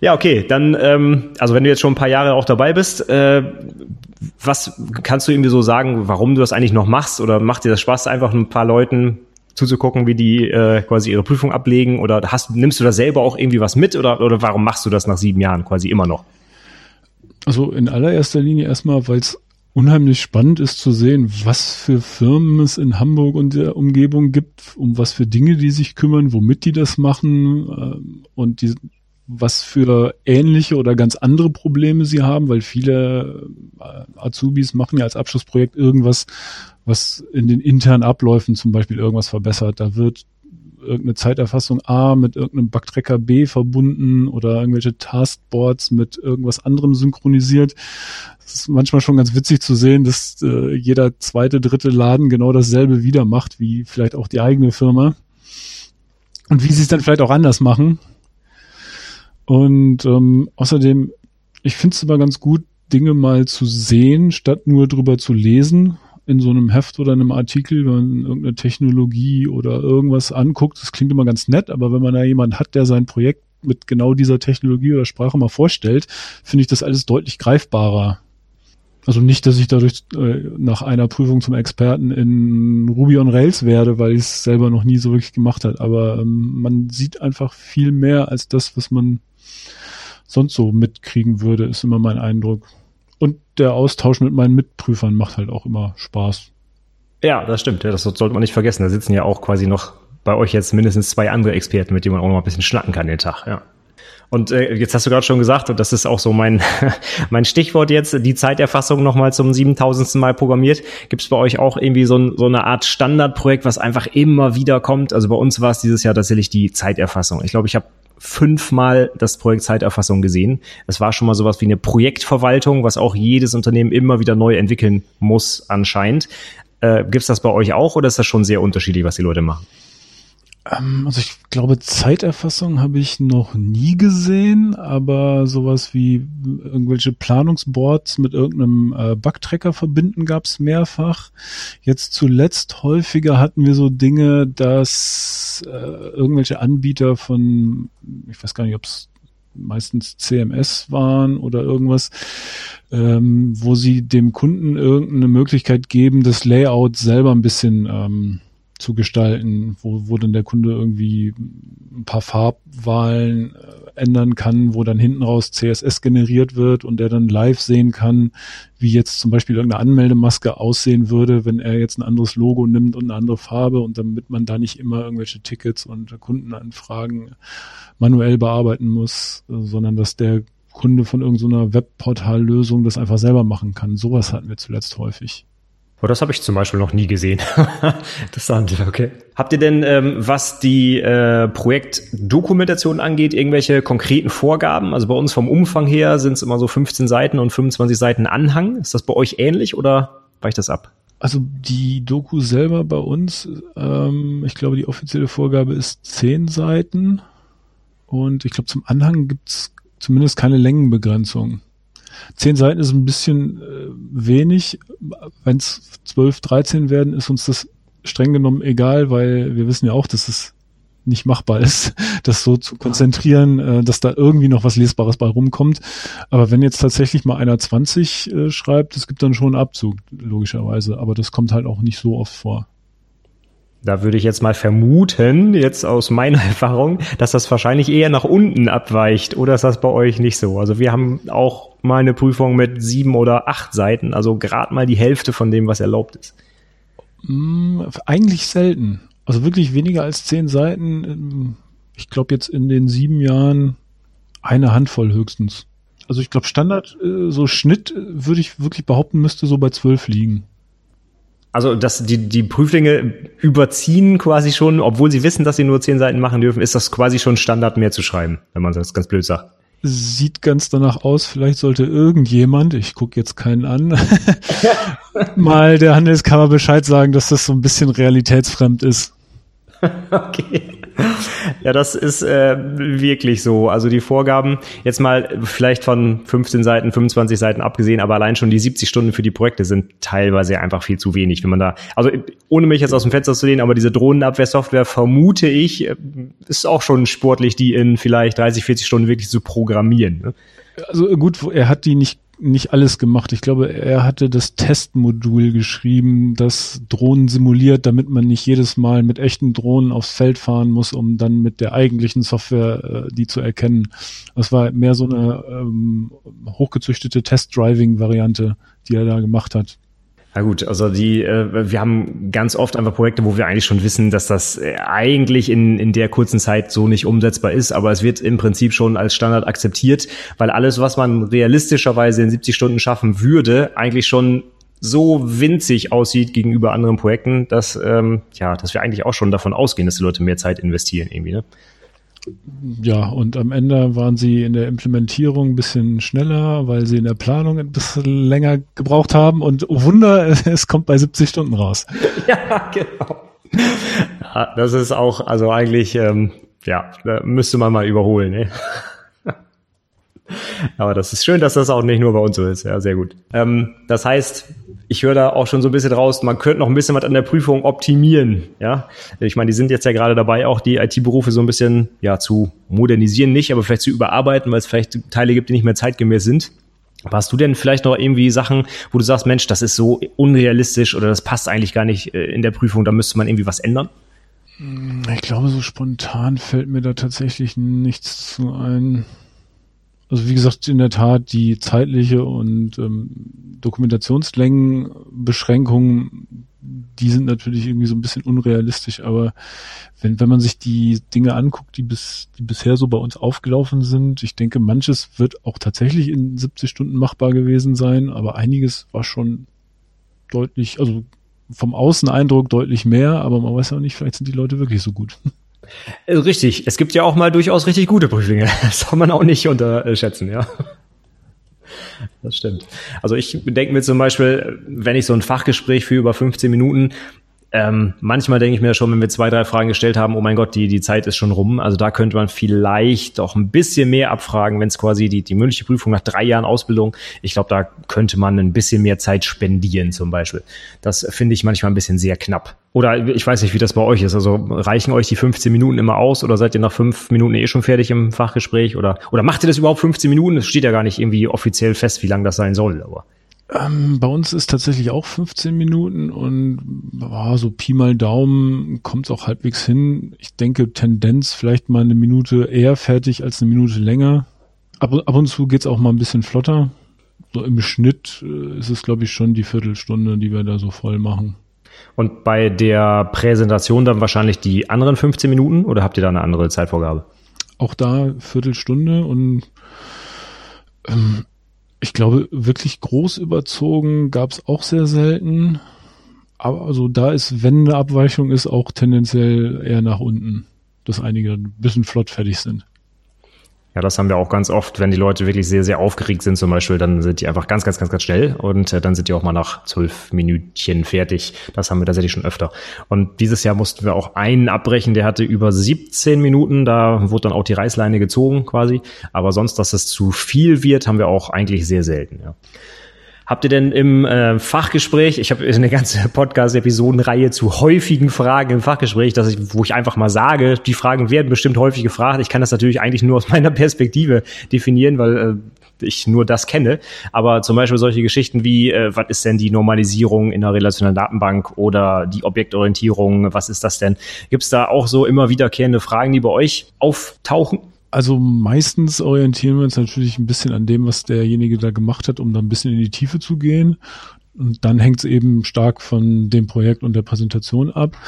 S1: Ja, okay. Dann, ähm, also wenn du jetzt schon ein paar Jahre auch dabei bist, äh, was kannst du irgendwie so sagen, warum du das eigentlich noch machst? Oder macht dir das Spaß, einfach ein paar Leuten zuzugucken, wie die äh, quasi ihre Prüfung ablegen? Oder hast, nimmst du da selber auch irgendwie was mit oder, oder warum machst du das nach sieben Jahren quasi immer noch?
S2: Also in allererster Linie erstmal, weil es unheimlich spannend ist zu sehen, was für Firmen es in Hamburg und der Umgebung gibt, um was für Dinge die sich kümmern, womit die das machen äh, und die, was für ähnliche oder ganz andere Probleme sie haben, weil viele äh, Azubis machen ja als Abschlussprojekt irgendwas, was in den internen Abläufen zum Beispiel irgendwas verbessert. Da wird irgendeine Zeiterfassung A mit irgendeinem Backtracker B verbunden oder irgendwelche Taskboards mit irgendwas anderem synchronisiert. Es ist manchmal schon ganz witzig zu sehen, dass äh, jeder zweite, dritte Laden genau dasselbe wieder macht, wie vielleicht auch die eigene Firma. Und wie sie es dann vielleicht auch anders machen. Und ähm, außerdem, ich finde es immer ganz gut, Dinge mal zu sehen, statt nur drüber zu lesen in so einem Heft oder einem Artikel, wenn man irgendeine Technologie oder irgendwas anguckt, das klingt immer ganz nett, aber wenn man da jemanden hat, der sein Projekt mit genau dieser Technologie oder Sprache mal vorstellt, finde ich das alles deutlich greifbarer. Also nicht, dass ich dadurch äh, nach einer Prüfung zum Experten in Ruby on Rails werde, weil ich es selber noch nie so wirklich gemacht hat. Aber ähm, man sieht einfach viel mehr als das, was man sonst so mitkriegen würde, ist immer mein Eindruck. Und der Austausch mit meinen Mitprüfern macht halt auch immer Spaß.
S1: Ja, das stimmt. Ja, das sollte man nicht vergessen. Da sitzen ja auch quasi noch bei euch jetzt mindestens zwei andere Experten, mit denen man auch noch ein bisschen schnacken kann den Tag. Ja. Und äh, jetzt hast du gerade schon gesagt, und das ist auch so mein, *laughs* mein Stichwort jetzt, die Zeiterfassung nochmal zum 7000. Mal programmiert. Gibt es bei euch auch irgendwie so, so eine Art Standardprojekt, was einfach immer wieder kommt? Also bei uns war es dieses Jahr tatsächlich die Zeiterfassung. Ich glaube, ich habe fünfmal das Projekt Zeiterfassung gesehen. Es war schon mal sowas wie eine Projektverwaltung, was auch jedes Unternehmen immer wieder neu entwickeln muss anscheinend. Äh, Gibt es das bei euch auch oder ist das schon sehr unterschiedlich, was die Leute machen?
S2: Ähm, also ich glaube, Zeiterfassung habe ich noch nie gesehen, aber sowas wie irgendwelche Planungsboards mit irgendeinem äh, Bugtracker verbinden gab es mehrfach. Jetzt zuletzt häufiger hatten wir so Dinge, dass äh, irgendwelche Anbieter von, ich weiß gar nicht, ob es meistens CMS waren oder irgendwas, ähm, wo sie dem Kunden irgendeine Möglichkeit geben, das Layout selber ein bisschen ähm, zu gestalten, wo, wo dann der Kunde irgendwie ein paar Farbwahlen äh, ändern kann, wo dann hinten raus CSS generiert wird und der dann live sehen kann, wie jetzt zum Beispiel irgendeine Anmeldemaske aussehen würde, wenn er jetzt ein anderes Logo nimmt und eine andere Farbe und damit man da nicht immer irgendwelche Tickets und Kundenanfragen manuell bearbeiten muss, äh, sondern dass der Kunde von irgendeiner Webportallösung das einfach selber machen kann. Sowas hatten wir zuletzt häufig.
S1: Oh, das habe ich zum Beispiel noch nie gesehen. *laughs* Interessant, okay. Habt ihr denn, ähm, was die äh, Projektdokumentation angeht, irgendwelche konkreten Vorgaben? Also bei uns vom Umfang her sind es immer so 15 Seiten und 25 Seiten Anhang. Ist das bei euch ähnlich oder weicht das ab?
S2: Also die Doku selber bei uns, ähm, ich glaube, die offizielle Vorgabe ist 10 Seiten. Und ich glaube, zum Anhang gibt's zumindest keine Längenbegrenzung. Zehn Seiten ist ein bisschen äh, wenig. Wenn es zwölf, dreizehn werden, ist uns das streng genommen egal, weil wir wissen ja auch, dass es nicht machbar ist, *laughs* das so zu konzentrieren, äh, dass da irgendwie noch was Lesbares bei rumkommt. Aber wenn jetzt tatsächlich mal einer 20 äh, schreibt, es gibt dann schon einen Abzug, logischerweise. Aber das kommt halt auch nicht so oft vor.
S1: Da würde ich jetzt mal vermuten, jetzt aus meiner *laughs* Erfahrung, dass das wahrscheinlich eher nach unten abweicht. Oder ist das bei euch nicht so? Also wir haben auch mal eine Prüfung mit sieben oder acht Seiten, also gerade mal die Hälfte von dem, was erlaubt ist.
S2: Mm, eigentlich selten. Also wirklich weniger als zehn Seiten. Ich glaube jetzt in den sieben Jahren eine Handvoll höchstens. Also ich glaube Standard, äh, so Schnitt äh, würde ich wirklich behaupten, müsste so bei zwölf liegen.
S1: Also, dass die, die Prüflinge überziehen quasi schon, obwohl sie wissen, dass sie nur zehn Seiten machen dürfen, ist das quasi schon Standard mehr zu schreiben, wenn man das ganz blöd sagt.
S2: Sieht ganz danach aus, vielleicht sollte irgendjemand, ich gucke jetzt keinen an, *laughs* mal der Handelskammer Bescheid sagen, dass das so ein bisschen realitätsfremd ist. *laughs*
S1: okay. Ja, das ist äh, wirklich so. Also die Vorgaben, jetzt mal vielleicht von 15 Seiten, 25 Seiten abgesehen, aber allein schon die 70 Stunden für die Projekte sind teilweise einfach viel zu wenig. Wenn man da, also ohne mich jetzt aus dem Fenster zu lehnen, aber diese Drohnenabwehrsoftware vermute ich, äh, ist auch schon sportlich, die in vielleicht 30, 40 Stunden wirklich zu programmieren. Ne?
S2: Also gut, er hat die nicht nicht alles gemacht. Ich glaube, er hatte das Testmodul geschrieben, das Drohnen simuliert, damit man nicht jedes Mal mit echten Drohnen aufs Feld fahren muss, um dann mit der eigentlichen Software äh, die zu erkennen. Das war mehr so eine ähm, hochgezüchtete Test-Driving-Variante, die er da gemacht hat.
S1: Na gut, also die, äh, wir haben ganz oft einfach Projekte, wo wir eigentlich schon wissen, dass das äh, eigentlich in, in der kurzen Zeit so nicht umsetzbar ist, aber es wird im Prinzip schon als Standard akzeptiert, weil alles, was man realistischerweise in 70 Stunden schaffen würde, eigentlich schon so winzig aussieht gegenüber anderen Projekten, dass, ähm, ja, dass wir eigentlich auch schon davon ausgehen, dass die Leute mehr Zeit investieren irgendwie, ne?
S2: Ja, und am Ende waren sie in der Implementierung ein bisschen schneller, weil sie in der Planung ein bisschen länger gebraucht haben. Und oh Wunder, *laughs* es kommt bei 70 Stunden raus. *laughs*
S1: Ja, genau. Ja, das ist auch, also eigentlich, ähm, ja, müsste man mal überholen. Ne? *laughs* Aber das ist schön, dass das auch nicht nur bei uns so ist. Ja, sehr gut. Ähm, das heißt, ich höre da auch schon so ein bisschen raus, man könnte noch ein bisschen was an der Prüfung optimieren. Ja, ich meine, die sind jetzt ja gerade dabei, auch die IT-Berufe so ein bisschen ja zu modernisieren, nicht, aber vielleicht zu überarbeiten, weil es vielleicht Teile gibt, die nicht mehr zeitgemäß sind. Hast du denn vielleicht noch irgendwie Sachen, wo du sagst, Mensch, das ist so unrealistisch oder das passt eigentlich gar nicht äh, in der Prüfung, da müsste man irgendwie was ändern?
S2: Ich glaube, so spontan fällt mir da tatsächlich nichts zu ein. Also wie gesagt, in der Tat die zeitliche und ähm, Dokumentationslängenbeschränkung die sind natürlich irgendwie so ein bisschen unrealistisch, aber wenn, wenn man sich die Dinge anguckt, die bis, die bisher so bei uns aufgelaufen sind, ich denke, manches wird auch tatsächlich in 70 Stunden machbar gewesen sein, aber einiges war schon deutlich, also vom Außeneindruck deutlich mehr, aber man weiß ja auch nicht, vielleicht sind die Leute wirklich so gut.
S1: Äh, richtig, es gibt ja auch mal durchaus richtig gute Prüflinge. *laughs* Das soll man auch nicht unterschätzen, ja. Das stimmt. Also ich denke mir zum Beispiel, wenn ich so ein Fachgespräch für über 15 Minuten, ähm, manchmal denke ich mir schon, wenn wir zwei, drei Fragen gestellt haben, oh mein Gott, die, die Zeit ist schon rum. Also da könnte man vielleicht auch ein bisschen mehr abfragen, wenn es quasi die, die mündliche Prüfung nach drei Jahren Ausbildung, ich glaube, da könnte man ein bisschen mehr Zeit spendieren zum Beispiel. Das finde ich manchmal ein bisschen sehr knapp. Oder ich weiß nicht, wie das bei euch ist. Also reichen euch die 15 Minuten immer aus oder seid ihr nach fünf Minuten eh schon fertig im Fachgespräch? Oder, oder macht ihr das überhaupt 15 Minuten? Es steht ja gar nicht irgendwie offiziell fest, wie lang das sein soll. Aber
S2: ähm, bei uns ist tatsächlich auch 15 Minuten und oh, so Pi mal Daumen kommt es auch halbwegs hin. Ich denke, Tendenz vielleicht mal eine Minute eher fertig als eine Minute länger. Ab, ab und zu geht's auch mal ein bisschen flotter. So im Schnitt äh, ist es, glaube ich, schon die Viertelstunde, die wir da so voll machen.
S1: Und bei der Präsentation dann wahrscheinlich die anderen 15 Minuten oder habt ihr da eine andere Zeitvorgabe?
S2: Auch da Viertelstunde und ähm, ich glaube, wirklich groß überzogen gab es auch sehr selten. Aber also da ist, wenn eine Abweichung ist, auch tendenziell eher nach unten, dass einige ein bisschen flott fertig sind.
S1: Ja, das haben wir auch ganz oft, wenn die Leute wirklich sehr, sehr aufgeregt sind zum Beispiel, dann sind die einfach ganz, ganz, ganz, ganz schnell und äh, dann sind die auch mal nach zwölf Minütchen fertig. Das haben wir tatsächlich schon öfter. Und dieses Jahr mussten wir auch einen abbrechen, der hatte über 17 Minuten, da wurde dann auch die Reißleine gezogen quasi. Aber sonst, dass es zu viel wird, haben wir auch eigentlich sehr selten. Ja. Habt ihr denn im äh, Fachgespräch, ich habe eine ganze *laughs* Podcast-Episodenreihe zu häufigen Fragen im Fachgespräch, dass ich, wo ich einfach mal sage, die Fragen werden bestimmt häufig gefragt. Ich kann das natürlich eigentlich nur aus *laughs* meiner Perspektive definieren, weil äh, ich nur das kenne. Aber zum Beispiel solche Geschichten wie, äh, was ist denn die Normalisierung in einer relationalen Datenbank oder die Objektorientierung, was ist das denn? Gibt es da auch so immer wiederkehrende Fragen, die bei euch auftauchen?
S2: Also meistens orientieren wir uns natürlich ein bisschen an dem, was derjenige da gemacht hat, um da ein bisschen in die Tiefe zu gehen. Und dann hängt es eben stark von dem Projekt und der Präsentation ab.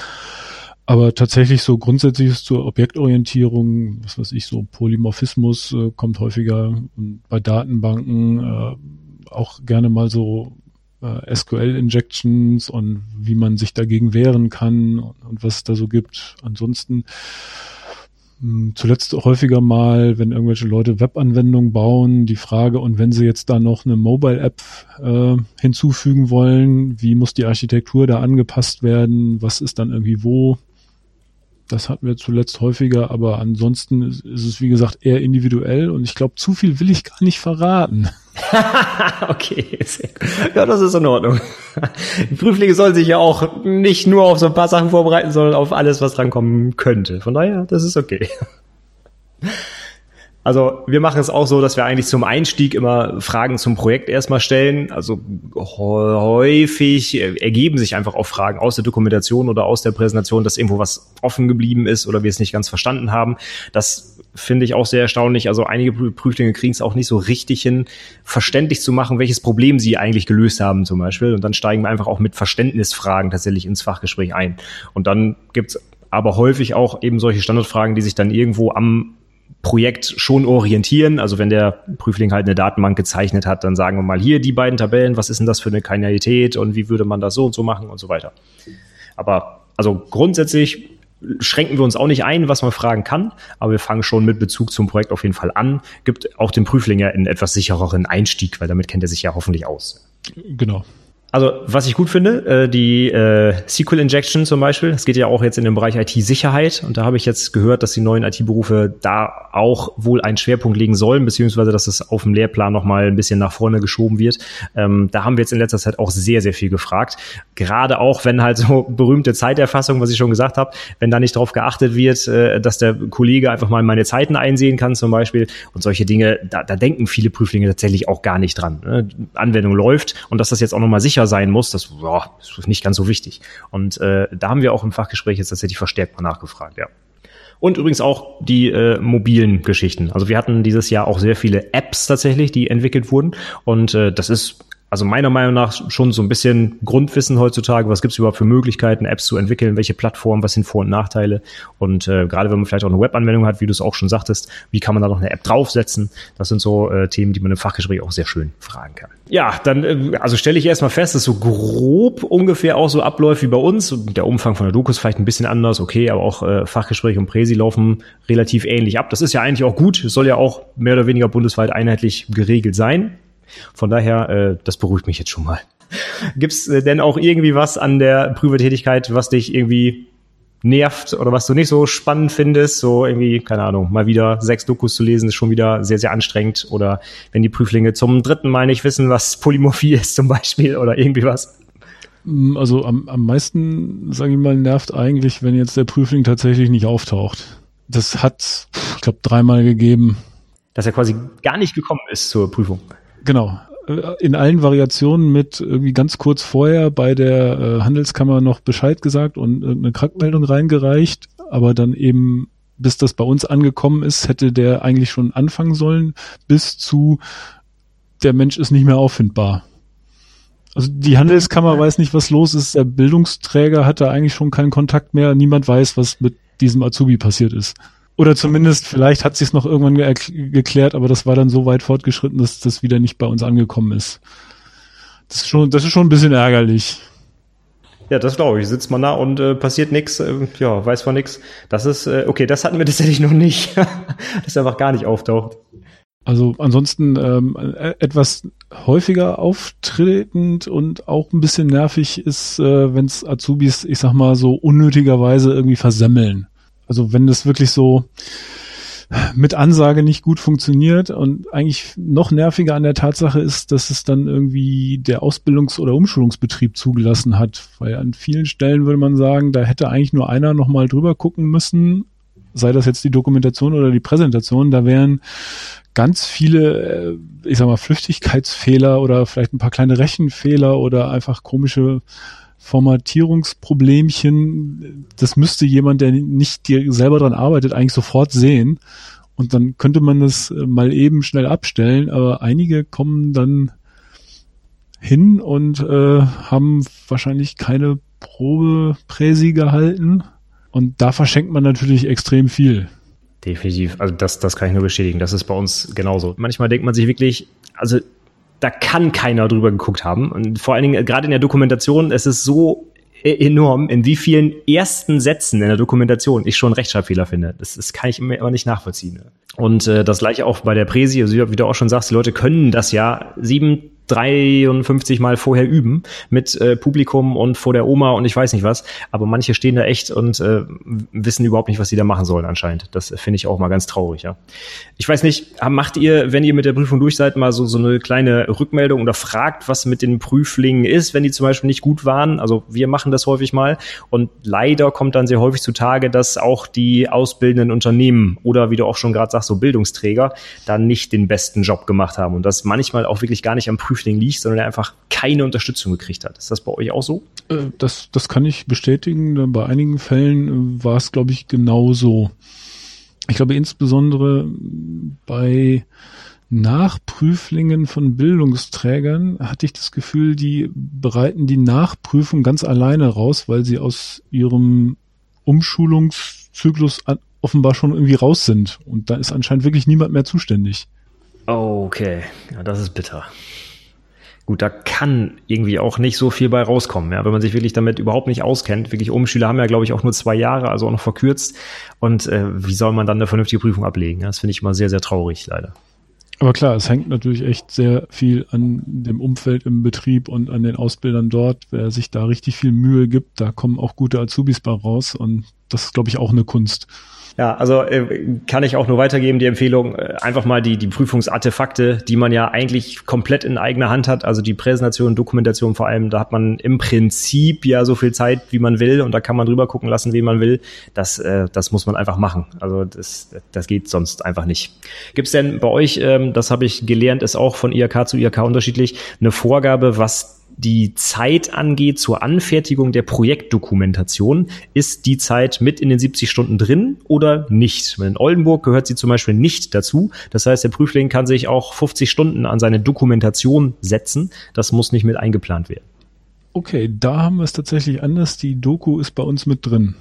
S2: Aber tatsächlich so grundsätzlich zur Objektorientierung, was weiß ich, so Polymorphismus äh, kommt häufiger und bei Datenbanken äh, auch gerne mal so äh, SQL-Injections und wie man sich dagegen wehren kann und, und was es da so gibt. Ansonsten zuletzt häufiger mal, wenn irgendwelche Leute Webanwendungen bauen, die Frage, und wenn sie jetzt da noch eine Mobile-App äh, hinzufügen wollen, wie muss die Architektur da angepasst werden, was ist dann irgendwie wo? Das hatten wir zuletzt häufiger, aber ansonsten ist, es, wie gesagt, eher individuell und ich glaube, zu viel will ich gar nicht verraten. *laughs* *laughs*
S1: okay, ja, das ist in Ordnung. Die Prüflinge sollen sich ja auch nicht nur auf so ein paar Sachen vorbereiten, sondern auf alles, was drankommen könnte. Von daher, das ist okay. Also wir machen es auch so, dass wir eigentlich zum Einstieg immer Fragen zum Projekt erstmal stellen. Also häufig ergeben sich einfach auch Fragen aus der Dokumentation oder aus der Präsentation, dass irgendwo was offen geblieben ist oder wir es nicht ganz verstanden haben. Das finde ich auch sehr erstaunlich. Also einige Prüflinge kriegen es auch nicht so richtig hin, verständlich zu machen, welches Problem sie eigentlich gelöst haben zum Beispiel. Und dann steigen wir einfach auch mit Verständnisfragen tatsächlich ins Fachgespräch ein. Und dann gibt's aber häufig auch eben solche Standardfragen, die sich dann irgendwo am Projekt schon orientieren. Also wenn der Prüfling halt eine Datenbank gezeichnet hat, dann sagen wir mal hier die beiden Tabellen, was ist denn das für eine Kainalität und wie würde man das so und so machen und so weiter. Aber also grundsätzlich schränken wir uns auch nicht ein, was man fragen kann, aber wir fangen schon mit Bezug zum Projekt auf jeden Fall an, gibt auch dem Prüfling ja einen etwas sichereren Einstieg, weil damit kennt er sich ja hoffentlich aus.
S2: Genau.
S1: Also, was ich gut finde, äh, die äh, SQL Injection zum Beispiel, das geht ja auch jetzt in den Bereich IT-Sicherheit und da habe ich jetzt gehört, dass die neuen IT-Berufe da auch wohl einen Schwerpunkt legen sollen, beziehungsweise dass es auf dem Lehrplan nochmal ein bisschen nach vorne geschoben wird. Ähm, da haben wir jetzt in letzter Zeit auch sehr, sehr viel gefragt. Gerade auch, wenn halt so berühmte Zeiterfassung, was ich schon gesagt habe, wenn da nicht darauf geachtet wird, äh, dass der Kollege einfach mal meine Zeiten einsehen kann zum Beispiel und solche Dinge, da, da denken viele Prüflinge tatsächlich auch gar nicht dran. Ne? Anwendung läuft und dass das jetzt auch nochmal sicher sicher sein muss, das boah, ist nicht ganz so wichtig. Und äh, da haben wir auch im Fachgespräch jetzt tatsächlich verstärkt mal nachgefragt, ja. Und übrigens auch die äh, mobilen Geschichten. Also wir hatten dieses Jahr auch sehr viele Apps tatsächlich, die entwickelt wurden. Und äh, das ist also meiner Meinung nach schon so ein bisschen Grundwissen heutzutage, was gibt es überhaupt für Möglichkeiten, Apps zu entwickeln, welche Plattformen, was sind Vor- und Nachteile. Und äh, gerade wenn man vielleicht auch eine Webanwendung hat, wie du es auch schon sagtest, wie kann man da noch eine App draufsetzen? Das sind so äh, Themen, die man im Fachgespräch auch sehr schön fragen kann. Ja, dann äh, also stelle ich erstmal fest, dass so grob ungefähr auch so abläuft wie bei uns. Der Umfang von der Doku ist vielleicht ein bisschen anders, okay, aber auch äh, Fachgespräche und Präsi laufen relativ ähnlich ab. Das ist ja eigentlich auch gut. Es soll ja auch mehr oder weniger bundesweit einheitlich geregelt sein. Von daher, äh, das beruhigt mich jetzt schon mal. Gibt's äh, denn auch irgendwie was an der Prüfertätigkeit, was dich irgendwie nervt oder was du nicht so spannend findest, so irgendwie, keine Ahnung, mal wieder sechs Dokus zu lesen, ist schon wieder sehr, sehr anstrengend. Oder wenn die Prüflinge zum dritten Mal nicht wissen, was Polymorphie ist zum Beispiel oder irgendwie was.
S2: Mm, also am, am meisten, sage ich mal, nervt eigentlich, wenn jetzt der Prüfling tatsächlich nicht auftaucht. Das hat, ich glaube, dreimal gegeben.
S1: Dass er quasi gar nicht gekommen ist zur Prüfung.
S2: Genau. Äh, in allen Variationen mit irgendwie ganz kurz vorher bei der äh, Handelskammer noch Bescheid gesagt und eine Krankmeldung reingereicht, aber dann eben bis das bei uns angekommen ist, hätte der eigentlich schon anfangen sollen, bis zu der Mensch ist nicht mehr auffindbar. Also die Handelskammer weiß nicht, was los ist. Der Bildungsträger hat da eigentlich schon keinen Kontakt mehr. Niemand weiß, was mit diesem Azubi passiert ist. Oder zumindest, vielleicht hat sie es noch irgendwann ge geklärt, aber das war dann so weit fortgeschritten, dass das wieder nicht bei uns angekommen ist. Das ist schon, das ist schon ein bisschen ärgerlich.
S1: Ja, das glaube ich. Sitzt man da und äh, passiert nichts, äh, ja, weiß man nichts. Das ist, äh, okay, das hatten wir *laughs* tatsächlich noch nicht, *laughs* dass er einfach gar nicht auftaucht.
S2: Also ansonsten ähm, äh, etwas häufiger auftretend und auch ein bisschen nervig ist, äh, wenn es Azubis, ich sag mal, so unnötigerweise irgendwie versemmeln. Also wenn das wirklich so mit Ansage nicht gut funktioniert und eigentlich noch nerviger an der Tatsache ist, dass es dann irgendwie der Ausbildungs- oder Umschulungsbetrieb zugelassen hat, weil an vielen Stellen würde man sagen, da hätte eigentlich nur einer nochmal drüber gucken müssen, sei das jetzt die Dokumentation oder die Präsentation, da wären ganz viele, äh, ich sag mal, Flüchtigkeitsfehler oder vielleicht ein paar kleine Rechenfehler oder einfach komische Formatierungsproblemchen, das müsste jemand, der nicht selber dran arbeitet, eigentlich sofort sehen. Und dann könnte man das äh, mal eben schnell abstellen, aber einige kommen dann hin und äh, haben wahrscheinlich keine Probepräsi gehalten. Und da verschenkt man natürlich extrem viel.
S1: Definitiv. Also das, das kann ich nur bestätigen. Das ist bei uns genauso. Manchmal denkt man sich wirklich, also da kann keiner drüber geguckt haben. Und vor allen Dingen, äh, gerade in der Dokumentation, es ist so e-, enorm, in wie vielen ersten Sätzen in der Dokumentation ich schon Rechtschreibfehler finde. Das, das kann ich immer, immer nicht nachvollziehen. Und äh, das gleiche auch bei der Präsi, also wie du auch schon sagst, die Leute können das ja sieben 53 Mal vorher üben mit äh, Publikum und vor der Oma und ich weiß nicht was. Aber manche stehen da echt und äh, wissen überhaupt nicht, was sie da machen sollen anscheinend. Das finde ich auch mal ganz traurig, ja. Ich weiß nicht, macht ihr, wenn ihr mit der Prüfung durch seid, mal so, so eine kleine Rückmeldung oder fragt, was mit den Prüflingen ist, wenn die zum Beispiel nicht gut waren? Also wir machen das häufig mal und leider kommt dann sehr häufig zutage, dass auch die ausbildenden Unternehmen oder wie du auch schon gerade sagst, so Bildungsträger dann nicht den besten Job gemacht haben und das manchmal auch wirklich gar nicht am Prüfling Prüfling liegt, sondern er einfach keine Unterstützung gekriegt hat. Ist das bei euch auch so?
S2: Das, das kann ich bestätigen. Bei einigen Fällen war es, glaube ich, genauso. Ich glaube insbesondere bei Nachprüflingen von Bildungsträgern hatte ich das Gefühl, die bereiten die Nachprüfung ganz alleine raus, weil sie aus ihrem Umschulungszyklus offenbar schon irgendwie raus sind. Und da ist anscheinend wirklich niemand mehr zuständig.
S1: Okay, ja, das ist bitter. Gut, da kann irgendwie auch nicht so viel bei rauskommen, ja, wenn man sich wirklich damit überhaupt nicht auskennt. Wirklich Umschüler haben ja, glaube ich, auch nur zwei Jahre, also auch noch verkürzt. Und äh, wie soll man dann eine vernünftige Prüfung ablegen? Das finde ich immer sehr, sehr traurig, leider.
S2: Aber klar, es hängt natürlich echt sehr viel an dem Umfeld im Betrieb und an den Ausbildern dort. Wer sich da richtig viel Mühe gibt, da kommen auch gute Azubis bei raus. Und das ist, glaube ich, auch eine Kunst.
S1: Ja, also äh, kann ich auch nur weitergeben, die Empfehlung, äh, einfach mal die, die Prüfungsartefakte, die man ja eigentlich komplett in eigener Hand hat, also die Präsentation, Dokumentation vor allem, da hat man im Prinzip ja so viel Zeit, wie man will und da kann man drüber gucken lassen, wie man will. Das, äh, das muss man einfach machen. Also das, das geht sonst einfach nicht. Gibt es denn bei euch, ähm, das habe ich gelernt, ist auch von IHK zu IHK unterschiedlich, eine Vorgabe, was die Zeit angeht zur Anfertigung der Projektdokumentation, ist die Zeit mit in den 70 Stunden drin oder nicht? In Oldenburg gehört sie zum Beispiel nicht dazu. Das heißt, der Prüfling kann sich auch 50 Stunden an seine Dokumentation setzen. Das muss nicht mit eingeplant werden.
S2: Okay, da haben wir es tatsächlich anders. Die Doku ist bei uns mit drin.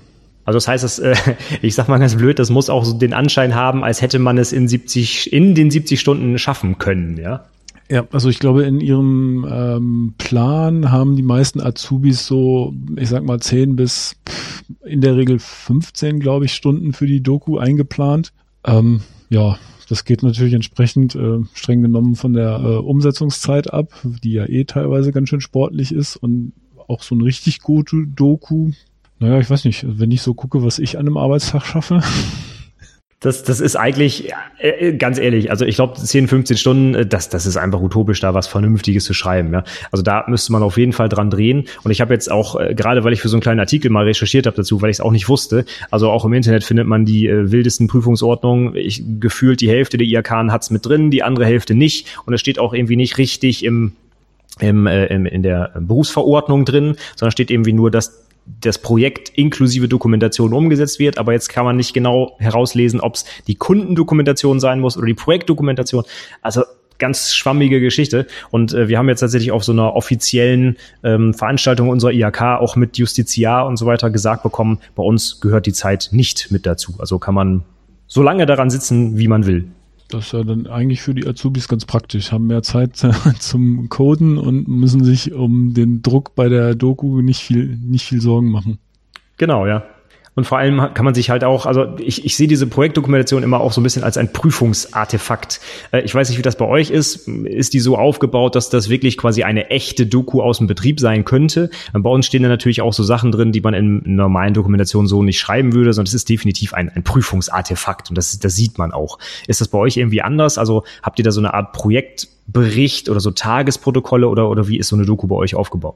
S1: Also das heißt, das, äh, *laughs* ich sag mal ganz blöd, das muss auch so den Anschein haben, als hätte man es in 70, in den 70 Stunden schaffen können, ja?
S2: Ja, also ich glaube, in ihrem ähm, Plan haben die meisten Azubis so, ich sag mal, 10 bis in der Regel 15, glaube ich, Stunden für die Doku eingeplant. Ähm, ja, das geht natürlich entsprechend äh, streng genommen von der äh, Umsetzungszeit ab, die ja eh teilweise ganz schön sportlich ist und auch so ein richtig gute Doku. Naja, ich weiß nicht, wenn ich so gucke, was ich an einem Arbeitstag schaffe,
S1: das, das ist eigentlich, äh, äh, ganz ehrlich, also ich glaube, 10, 15 Stunden, äh, das, das ist einfach utopisch, da was Vernünftiges zu schreiben. Ja? Also da müsste man auf jeden Fall dran drehen. Und ich habe jetzt auch, gerade weil ich für so einen kleinen Artikel mal recherchiert habe dazu, weil ich es auch nicht wusste, also auch im Internet findet man die wildesten Prüfungsordnungen. Ich, gefühlt die Hälfte der IHK hat's mit drin, die andere Hälfte nicht. Und es steht auch irgendwie nicht richtig im im, äh, im, in der Berufsverordnung drin, sondern steht irgendwie nur, dass das Projekt inklusive Dokumentation umgesetzt wird, aber jetzt kann man nicht genau herauslesen, ob es die Kundendokumentation sein muss oder die Projektdokumentation. Also ganz schwammige Geschichte. Und äh, wir haben jetzt tatsächlich auf so einer offiziellen ähm, Veranstaltung unserer IHK auch mit Justiziar und so weiter gesagt bekommen, bei uns gehört die Zeit nicht mit dazu. Also kann man so lange daran sitzen, wie man will.
S2: Das ist ja dann eigentlich für die Azubis ganz praktisch, haben mehr Zeit *laughs* zum Coden und müssen sich um den Druck bei der Doku nicht viel, nicht viel Sorgen machen.
S1: Genau, ja. Und vor allem kann man sich halt auch, also ich, ich sehe diese Projektdokumentation immer auch so ein bisschen als ein Prüfungsartefakt. Äh, ich weiß nicht, wie das bei euch ist. Ist die so aufgebaut, dass das wirklich quasi eine echte Doku aus dem Betrieb sein könnte? Bei uns stehen da natürlich auch so Sachen drin, die man in normalen Dokumentationen so nicht schreiben würde, sondern es ist definitiv ein, ein Prüfungsartefakt und das, das sieht man auch. Ist das bei euch irgendwie anders? Also habt ihr da so eine Art Projektbericht oder so Tagesprotokolle oder, oder wie ist so eine Doku bei euch aufgebaut?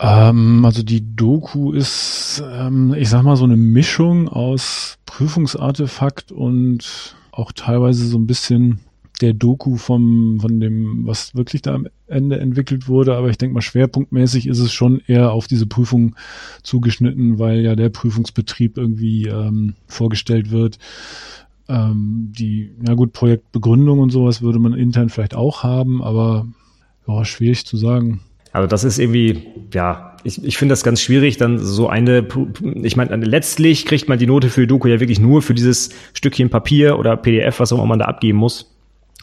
S2: Ähm, also die Doku ist, ähm, ich sag mal, so eine Mischung aus Prüfungsartefakt und auch teilweise so ein bisschen der Doku vom, von dem, was wirklich da am Ende entwickelt wurde. Aber ich denke mal, schwerpunktmäßig ist es schon eher auf diese Prüfung zugeschnitten, weil ja der Prüfungsbetrieb irgendwie ähm, vorgestellt wird. Ähm, die, ja gut, Projektbegründung und sowas würde man intern vielleicht auch haben, aber ja, schwierig zu sagen.
S1: Also das ist irgendwie, ja, ich, ich finde das ganz schwierig, dann so eine, ich meine, letztlich kriegt man die Note für Doku ja wirklich nur für dieses Stückchen Papier oder PDF, was auch immer man da abgeben muss.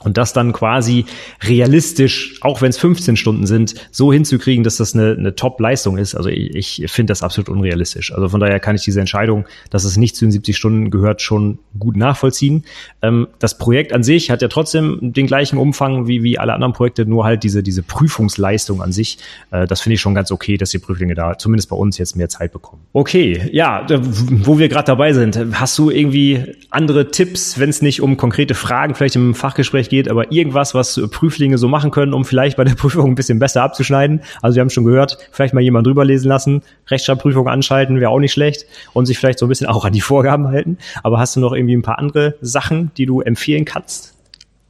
S1: Und das dann quasi realistisch, auch wenn es 15 Stunden sind, so hinzukriegen, dass das eine, eine Top-Leistung ist. Also ich, ich finde das absolut unrealistisch. Also von daher kann ich diese Entscheidung, dass es nicht zu den 70 Stunden gehört, schon gut nachvollziehen. Ähm, das Projekt an sich hat ja trotzdem den gleichen Umfang wie, wie alle anderen Projekte, nur halt diese, diese Prüfungsleistung an sich. Äh, das finde ich schon ganz okay, dass die Prüflinge da zumindest bei uns jetzt mehr Zeit bekommen. Okay, ja, wo wir gerade dabei sind, hast du irgendwie andere Tipps, wenn es nicht um konkrete Fragen vielleicht im Fachgespräch geht, aber irgendwas, was Prüflinge so machen können, um vielleicht bei der *laughs* Prüfung ein bisschen besser abzuschneiden. Also wir haben schon gehört, vielleicht mal jemand drüber lesen lassen, Rechtschreibprüfung anschalten, wäre auch nicht schlecht und sich vielleicht so ein bisschen auch an die Vorgaben halten. Aber hast du noch irgendwie ein paar andere Sachen, die du empfehlen kannst?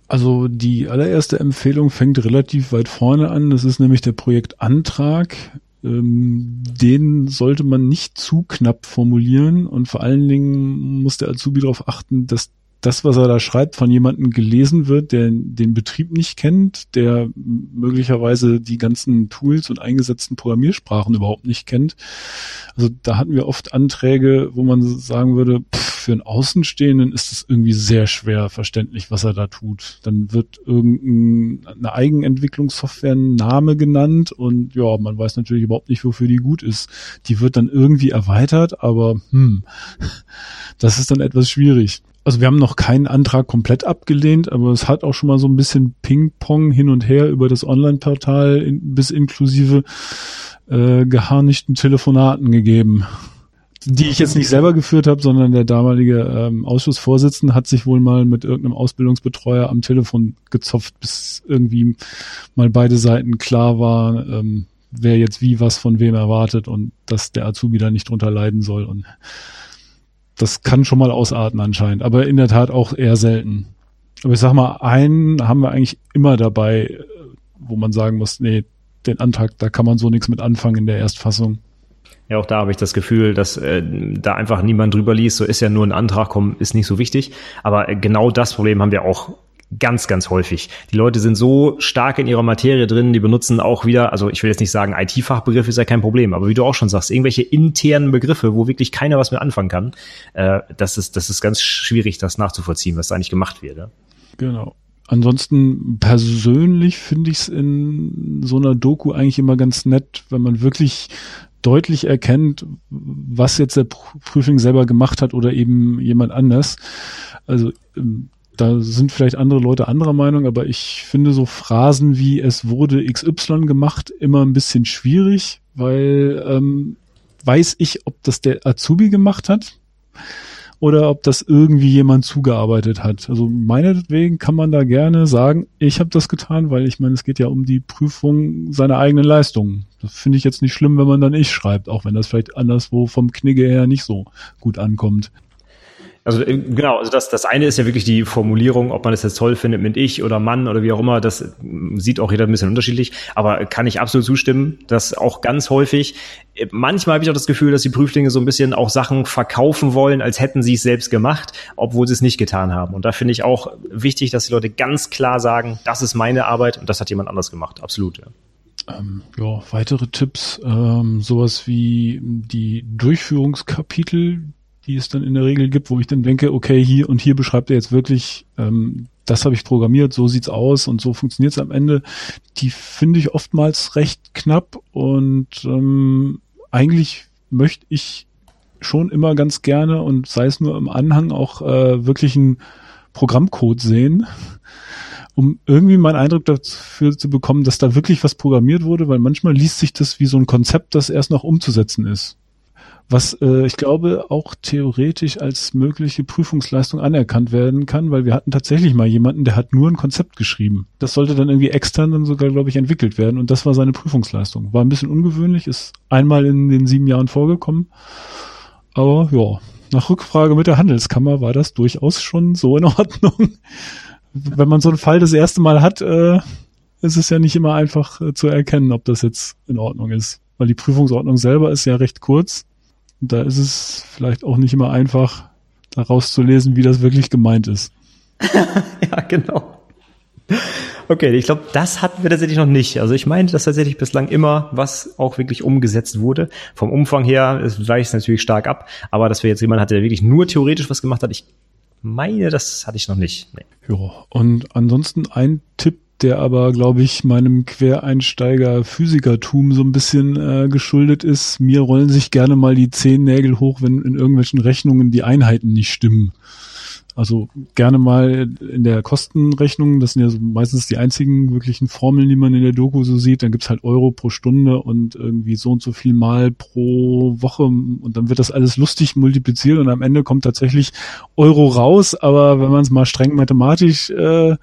S2: Also die allererste Empfehlung fängt relativ weit vorne an. Das ist nämlich der Projektantrag. Ähm, den sollte man nicht zu knapp formulieren und vor allen Dingen muss der Azubi darauf achten, dass das, was er da schreibt, von jemandem gelesen wird, der den Betrieb nicht kennt, der möglicherweise die ganzen Tools und eingesetzten Programmiersprachen überhaupt nicht kennt. Also da hatten wir oft Anträge, wo man sagen würde, pff, für einen Außenstehenden ist es irgendwie sehr schwer verständlich, was er da tut. Dann wird irgendeine Eigenentwicklungssoftware ein Name genannt und ja, man weiß natürlich überhaupt nicht, wofür die gut ist. Die wird dann irgendwie erweitert, aber hm, *laughs* das ist dann etwas schwierig also wir haben noch keinen Antrag komplett abgelehnt, aber es hat auch schon mal so ein bisschen Ping-Pong hin und her über das Online-Portal in, bis inklusive äh, geharnischten Telefonaten gegeben. Die ich jetzt nicht selber geführt habe, sondern der damalige ähm, Ausschussvorsitzende hat sich wohl mal mit irgendeinem Ausbildungsbetreuer am Telefon gezopft, bis irgendwie mal beide Seiten klar war, ähm, wer jetzt wie was von wem erwartet und dass der Azubi da nicht drunter leiden soll. Und das kann schon mal ausarten anscheinend, aber in der Tat auch eher selten. Aber ich sag mal, einen haben wir eigentlich immer dabei, wo man sagen muss, nee, den Antrag, da kann man so nichts mit anfangen in der Erstfassung.
S1: Ja, auch da habe ich das Gefühl, dass äh, da einfach niemand drüber liest. So ist ja nur ein Antrag, kommen, ist nicht so wichtig. Aber äh, genau das Problem haben wir auch ganz, ganz häufig. Die Leute sind so stark in ihrer Materie drin, die benutzen auch wieder, also ich will jetzt nicht sagen, IT-Fachbegriff ist ja kein Problem, aber wie du auch schon sagst, irgendwelche internen Begriffe, wo wirklich keiner was mehr anfangen kann, äh, das, ist, das ist ganz schwierig, das nachzuvollziehen, was da eigentlich gemacht wird. Ja?
S2: Genau. Ansonsten persönlich finde ich es in so einer Doku eigentlich immer ganz nett, wenn man wirklich deutlich erkennt, was jetzt der Prüfling selber gemacht hat oder eben jemand anders. Also ähm, da sind vielleicht andere Leute anderer Meinung, aber ich finde so Phrasen wie es wurde XY gemacht immer ein bisschen schwierig, weil ähm, weiß ich, ob das der Azubi gemacht hat oder ob das irgendwie jemand zugearbeitet hat. Also meinetwegen kann man da gerne sagen, ich habe das getan, weil ich meine, es geht ja um die Prüfung seiner eigenen Leistungen. Das finde ich jetzt nicht schlimm, wenn man dann ich schreibt, auch wenn das vielleicht anderswo vom Knigge her nicht so gut ankommt.
S1: Also äh, genau, also das, das eine ist ja wirklich die Formulierung, ob man es jetzt toll findet mit ich oder Mann oder wie auch immer, das äh, sieht auch jeder ein bisschen unterschiedlich, aber kann ich absolut zustimmen, dass auch ganz häufig, äh, manchmal habe ich auch das Gefühl, dass die Prüflinge so ein bisschen auch Sachen verkaufen wollen, als hätten sie es selbst gemacht, obwohl sie es nicht getan haben. Und da finde ich auch wichtig, dass die Leute ganz klar sagen, das ist meine Arbeit und das hat jemand anders gemacht. Absolut, ja.
S2: Ähm, ja, weitere Tipps, ähm, sowas wie die Durchführungskapitel, die es dann in der Regel gibt, wo ich dann denke, okay, hier und hier beschreibt er jetzt wirklich, ähm, das habe ich programmiert, so sieht's aus und so funktioniert's am Ende. Die finde ich oftmals recht knapp und ähm, eigentlich möchte ich schon immer ganz gerne und sei es nur im Anhang auch äh, wirklich einen Programmcode sehen, *laughs* um irgendwie meinen Eindruck dafür zu bekommen, dass da wirklich was programmiert wurde, weil manchmal liest sich das wie so ein Konzept, das erst noch umzusetzen ist was äh, ich glaube auch theoretisch als mögliche Prüfungsleistung anerkannt werden kann, weil wir hatten tatsächlich mal jemanden, der hat nur ein Konzept geschrieben. Das sollte dann irgendwie extern dann sogar, glaube ich, entwickelt werden und das war seine Prüfungsleistung. War ein bisschen ungewöhnlich, ist einmal in den sieben Jahren vorgekommen, aber ja, nach Rückfrage mit der Handelskammer war das durchaus schon so in *laughs* Ordnung. Wenn man so einen Fall das erste Mal hat, äh, ist es ja nicht immer einfach äh, zu erkennen, ob das jetzt in Ordnung ist. Weil die Prüfungsordnung selber ist ja recht kurz und da ist es vielleicht auch nicht immer einfach, daraus zu lesen, wie das wirklich gemeint ist. *laughs*
S1: ja, genau. Okay, ich glaube, das hatten wir tatsächlich noch nicht. Also ich meinte, dass tatsächlich bislang immer was auch wirklich umgesetzt wurde. Vom Umfang her weicht es natürlich stark ab, aber dass wir jetzt jemanden hatten, der wirklich nur theoretisch was gemacht hat, ich meine, das hatte ich noch nicht.
S2: Nee. Ja, und ansonsten ein Tipp, der aber, glaube ich, meinem Quereinsteiger-Physikertum so ein bisschen äh, geschuldet ist. Mir rollen sich gerne mal die Zehennägel hoch, wenn in irgendwelchen Rechnungen die Einheiten nicht stimmen. Also gerne mal in der Kostenrechnung, das sind ja so meistens die einzigen wirklichen Formeln, die man in der Doku so sieht. Dann gibt's halt Euro pro Stunde und irgendwie so und so viel Mal pro Woche und dann wird das alles lustig multipliziert und am Ende kommt tatsächlich Euro raus. Aber wenn man es mal streng mathematisch äh,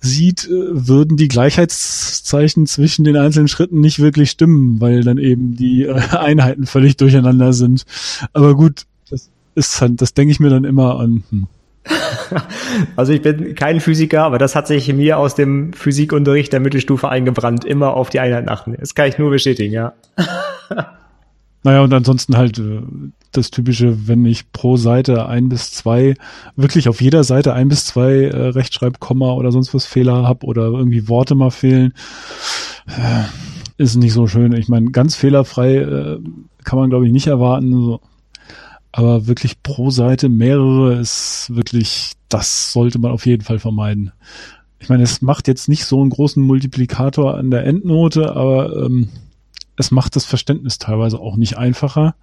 S2: sieht, äh, würden die Gleichheitszeichen zwischen den einzelnen Schritten nicht wirklich stimmen, weil dann eben die äh, Einheiten völlig durcheinander sind. Aber gut, das ist halt, das denke ich mir dann immer an. Hm. *laughs*
S1: Also ich bin kein Physiker, aber das hat sich mir aus dem Physikunterricht der Mittelstufe eingebrannt, immer auf die Einheiten achten. Das kann ich nur bestätigen, ja. *laughs*
S2: Naja, und ansonsten halt äh, das typische, wenn ich pro Seite ein bis zwei, wirklich auf jeder Seite ein bis zwei äh, Rechtschreibkomma oder sonst was Fehler habe oder irgendwie Worte mal fehlen, äh, ist nicht so schön. Ich meine, ganz fehlerfrei äh, kann man, glaube ich, nicht erwarten. So. Aber wirklich pro Seite mehrere ist wirklich, das sollte man auf jeden Fall vermeiden. Ich meine, es macht jetzt nicht so einen großen Multiplikator an der Endnote, aber ähm, es macht das Verständnis teilweise auch nicht einfacher.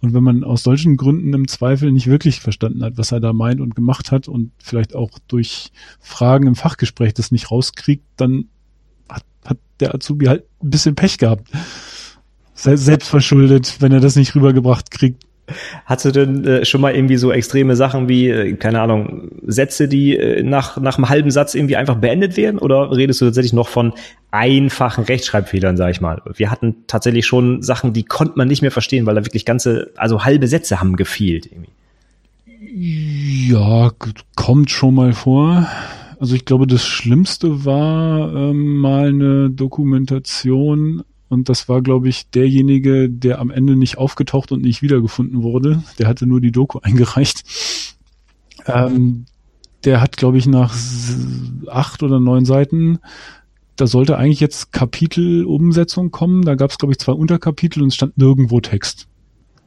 S2: Und wenn man aus solchen Gründen im Zweifel nicht wirklich verstanden hat, was er da meint und gemacht hat und vielleicht auch durch Fragen im Fachgespräch das nicht rauskriegt, dann hat, hat der Azubi halt ein bisschen Pech gehabt. Selbst verschuldet, wenn er das nicht rübergebracht kriegt.
S1: Hast du denn äh, schon mal irgendwie so extreme Sachen wie, äh, keine Ahnung, Sätze, die äh, nach, nach einem halben Satz irgendwie einfach beendet werden? Oder redest du tatsächlich noch von einfachen Rechtschreibfehlern, sag ich mal? Wir hatten tatsächlich schon Sachen, die konnte man nicht mehr verstehen, weil da wirklich ganze, also halbe Sätze haben gefehlt irgendwie.
S2: Ja, kommt schon mal vor. Also ich glaube, das Schlimmste war ähm, mal eine Dokumentation und das war, glaube ich, derjenige, der am Ende nicht aufgetaucht und nicht wiedergefunden wurde. Der hatte nur die Doku *laughs* eingereicht. Ähm, der hat, glaube ich, nach acht oder neun Seiten, da sollte eigentlich jetzt Kapitelumsetzung kommen. Da gab es, glaube ich, zwei Unterkapitel und es stand nirgendwo Text.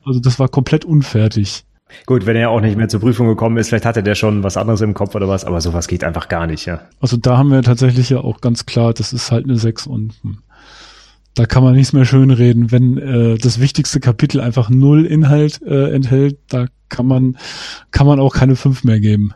S2: Also das war komplett unfertig.
S1: Gut, wenn er auch nicht mehr zur Prüfung gekommen ist, vielleicht hatte der schon was anderes im Kopf oder was, aber sowas geht einfach gar nicht, ja.
S2: Also da haben wir tatsächlich ja auch ganz klar, das ist halt eine 6 und hm, da kann man nichts mehr schönreden. Wenn äh, das wichtigste Kapitel einfach null Inhalt äh, enthält, da kann man, kann man auch keine 5 mehr geben.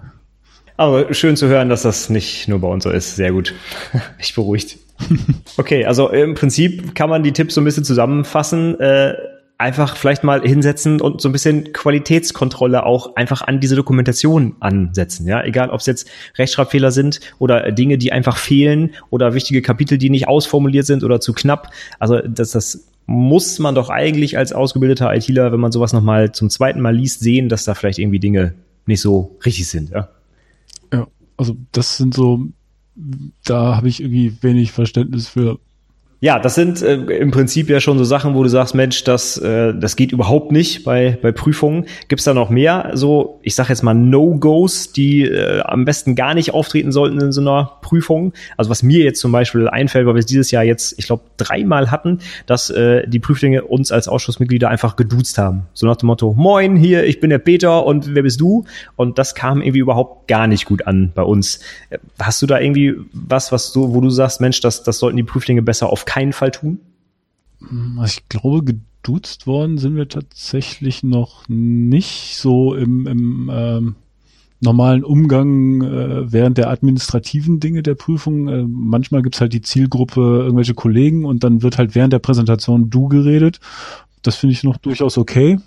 S1: Aber schön zu hören, dass das nicht nur bei uns so ist. Sehr gut. *laughs* Ich beruhigt. *laughs* Okay, also im Prinzip kann man die Tipps so ein bisschen zusammenfassen. Äh, einfach vielleicht mal hinsetzen und so ein bisschen Qualitätskontrolle auch einfach an diese Dokumentation ansetzen. Ja, egal ob es jetzt Rechtschreibfehler sind oder Dinge, die einfach fehlen oder wichtige Kapitel, die nicht ausformuliert sind oder zu knapp. Also das, das muss man doch eigentlich als ausgebildeter ITler, wenn man sowas nochmal zum zweiten Mal liest, sehen, dass da vielleicht irgendwie Dinge nicht so richtig sind. Ja,
S2: ja also das sind so, da habe ich irgendwie wenig Verständnis für,
S1: ja, das sind äh, im Prinzip ja schon so Sachen, wo du sagst, Mensch, das, äh, das geht überhaupt nicht bei, bei Prüfungen. Gibt's da noch mehr so, ich sage jetzt mal No-Gos, die äh, am besten gar nicht auftreten sollten in so einer Prüfung? Also was mir jetzt zum Beispiel einfällt, weil wir es dieses Jahr jetzt, ich glaube, dreimal hatten, dass äh, die Prüflinge uns als Ausschussmitglieder einfach geduzt haben. So nach dem Motto, moin, hier, ich bin der Peter und wer bist du? Und das kam irgendwie überhaupt gar nicht gut an bei uns. Hast du da irgendwie was, was du, wo du sagst, Mensch, das, das sollten die Prüflinge besser auf keinen Fall tun?
S2: Ich glaube, geduzt worden sind wir tatsächlich noch nicht so im, im ähm, normalen Umgang äh, während der administrativen Dinge der Prüfung. Äh, manchmal gibt's halt die Zielgruppe, irgendwelche Kollegen und dann wird halt während der Präsentation du geredet. Das finde ich noch durchaus okay.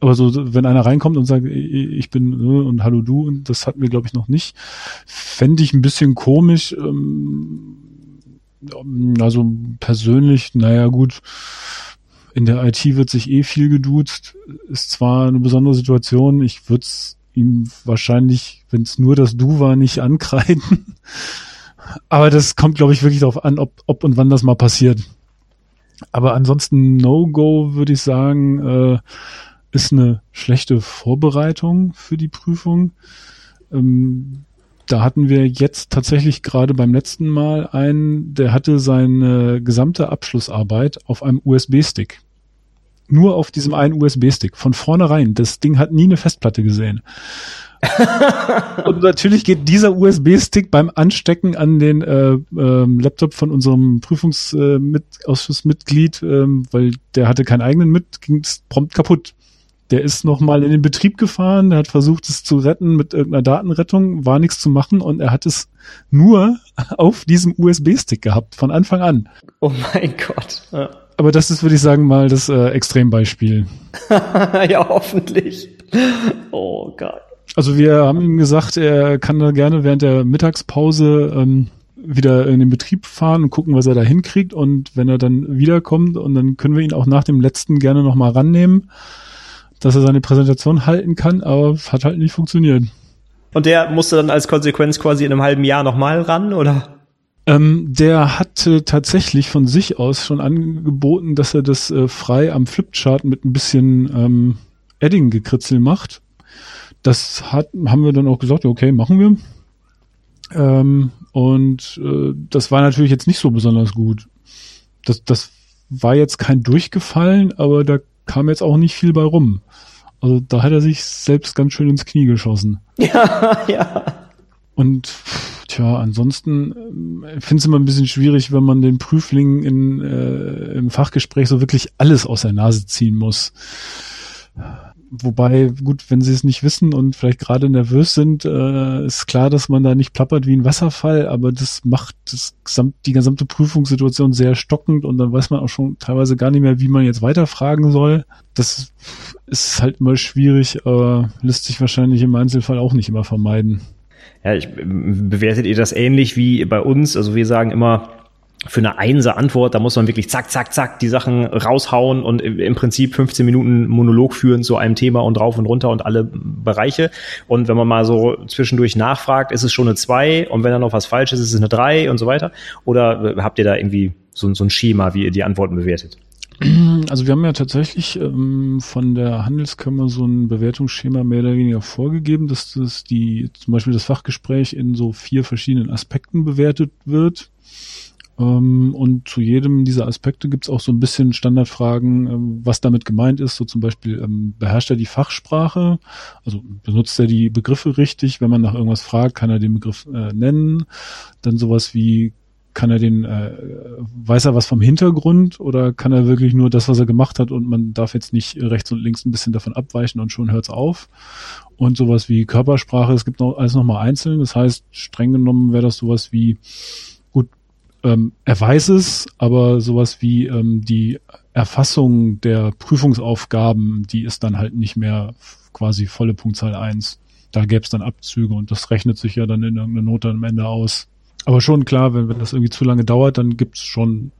S2: Aber so, wenn einer reinkommt und sagt, ich bin äh, und hallo du, und das hatten wir, glaube ich, noch nicht, fände ich ein bisschen komisch. Ähm, also persönlich, naja gut, in der IT wird sich eh viel geduzt. Ist zwar eine besondere Situation, ich würde es ihm wahrscheinlich, wenn es nur das Du war, nicht ankreiden. *laughs* Aber das kommt, glaube ich, wirklich darauf an, ob, ob und wann das mal passiert. Aber ansonsten No-Go würde ich sagen, äh, ist eine schlechte Vorbereitung für die Prüfung. Ähm, da hatten wir jetzt tatsächlich gerade beim letzten Mal einen, der hatte seine gesamte Abschlussarbeit auf einem USB-Stick. Nur auf diesem einen USB-Stick. Von vornherein. Das Ding hat nie eine Festplatte gesehen. *laughs* und natürlich geht dieser USB-Stick beim Anstecken an den äh, äh, Laptop von unserem Prüfungsausschussmitglied, äh, ähm, weil der hatte keinen eigenen mit, ging es prompt kaputt. Der ist nochmal in den Betrieb gefahren, der hat versucht, es zu retten mit irgendeiner Datenrettung, war nichts zu machen und er hat es nur *laughs* auf diesem USB-Stick gehabt, von Anfang an.
S1: Oh mein Gott. Ja.
S2: Aber das ist, würde ich sagen, mal das äh, Extrembeispiel. *laughs*
S1: ja, hoffentlich. Oh Gott.
S2: Also wir haben ihm gesagt, er kann da gerne während der Mittagspause ähm, wieder in den Betrieb fahren und gucken, was er da hinkriegt. Und wenn er dann wiederkommt, und dann können wir ihn auch nach dem letzten gerne nochmal rannehmen dass er seine Präsentation halten kann, aber es hat halt nicht funktioniert.
S1: Und der musste dann als Konsequenz quasi in einem halben Jahr nochmal ran, oder?
S2: Ähm, der hatte tatsächlich von sich aus schon angeboten, dass er das äh, frei am Flipchart mit ein bisschen ähm, Edding-Gekritzel macht. Das hat, haben wir dann auch gesagt, okay, machen wir. Ähm, und äh, das war natürlich jetzt nicht so besonders gut. Das, das war jetzt kein Durchgefallen, aber da kam jetzt auch nicht viel bei rum. Also da hat er sich selbst ganz schön ins Knie geschossen. *laughs*
S1: Ja, ja.
S2: Und tja, ansonsten äh, finde es immer ein bisschen schwierig, wenn man den Prüfling in, äh, im Fachgespräch so wirklich alles aus der Nase ziehen muss. Wobei, gut, wenn sie es nicht wissen und vielleicht gerade nervös sind, äh, ist klar, dass man da nicht plappert wie ein Wasserfall, aber das macht das gesamt, die gesamte Prüfungssituation sehr stockend und dann weiß man auch schon teilweise gar nicht mehr, wie man jetzt weiterfragen soll. Das ist halt immer schwierig, aber lässt sich wahrscheinlich im Einzelfall auch nicht immer vermeiden.
S1: Ja, ich, bewertet ihr das ähnlich wie bei uns? Also wir sagen immer, für eine Einser-Antwort, da muss man wirklich zack, zack, zack die Sachen raushauen und im Prinzip 15 Minuten Monolog führen zu einem Thema und rauf und runter und alle Bereiche. Und wenn man mal so zwischendurch nachfragt, ist es schon eine 2 und wenn da noch was falsch ist, ist es eine 3 und so weiter? Oder habt ihr da irgendwie so, so ein Schema, wie ihr die Antworten bewertet?
S2: Also wir haben ja tatsächlich ähm, von der Handelskammer so ein Bewertungsschema mehr oder weniger vorgegeben, dass das die zum Beispiel das Fachgespräch in so vier verschiedenen Aspekten bewertet wird. Ähm, und zu jedem dieser Aspekte gibt es auch so ein bisschen Standardfragen, ähm, was damit gemeint ist. So zum Beispiel, ähm, beherrscht er die Fachsprache? Also benutzt er die Begriffe richtig? Wenn man nach irgendwas fragt, kann er den Begriff äh, nennen. Dann sowas wie, kann er den, äh, weiß er was vom Hintergrund oder kann er wirklich nur das, was er gemacht hat und man darf jetzt nicht rechts und links ein bisschen davon abweichen und schon hört's auf? Und sowas wie Körpersprache, es gibt noch alles nochmal einzeln. Das heißt, streng genommen wäre das sowas wie, ähm, er weiß es, aber sowas wie ähm, die Erfassung der Prüfungsaufgaben, die ist dann halt nicht mehr quasi volle Punktzahl eins. Da gäbe es dann Abzüge und das rechnet sich ja dann in irgendeiner Note am Ende aus. Aber schon klar, wenn, wenn das irgendwie zu lange dauert, dann gibt's schon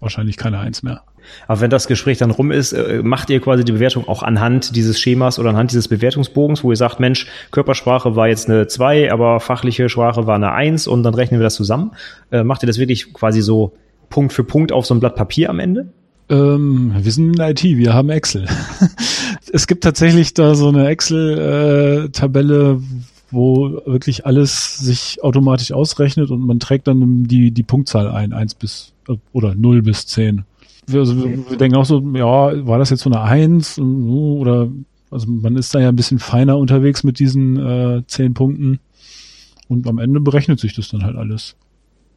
S2: wahrscheinlich keine Eins mehr.
S1: Aber wenn das Gespräch dann rum ist, äh, macht ihr quasi die Bewertung auch anhand dieses Schemas oder anhand dieses Bewertungsbogens, wo ihr sagt, Mensch, Körpersprache war jetzt eine 2, aber fachliche Sprache war eine 1 und dann rechnen wir das zusammen. Äh, macht ihr das wirklich quasi so Punkt für Punkt auf so ein Blatt Papier am Ende?
S2: Ähm, wir sind in IT, wir haben Excel. *laughs* es gibt tatsächlich da so eine Excel-Tabelle, wo wirklich alles sich automatisch ausrechnet und man trägt dann die, die Punktzahl ein, eins bis oder null bis zehn wir, also wir, wir denken auch so, ja, war das jetzt so eine Eins oder also man ist da ja ein bisschen feiner unterwegs mit diesen äh, zehn Punkten und am Ende berechnet sich das dann halt alles.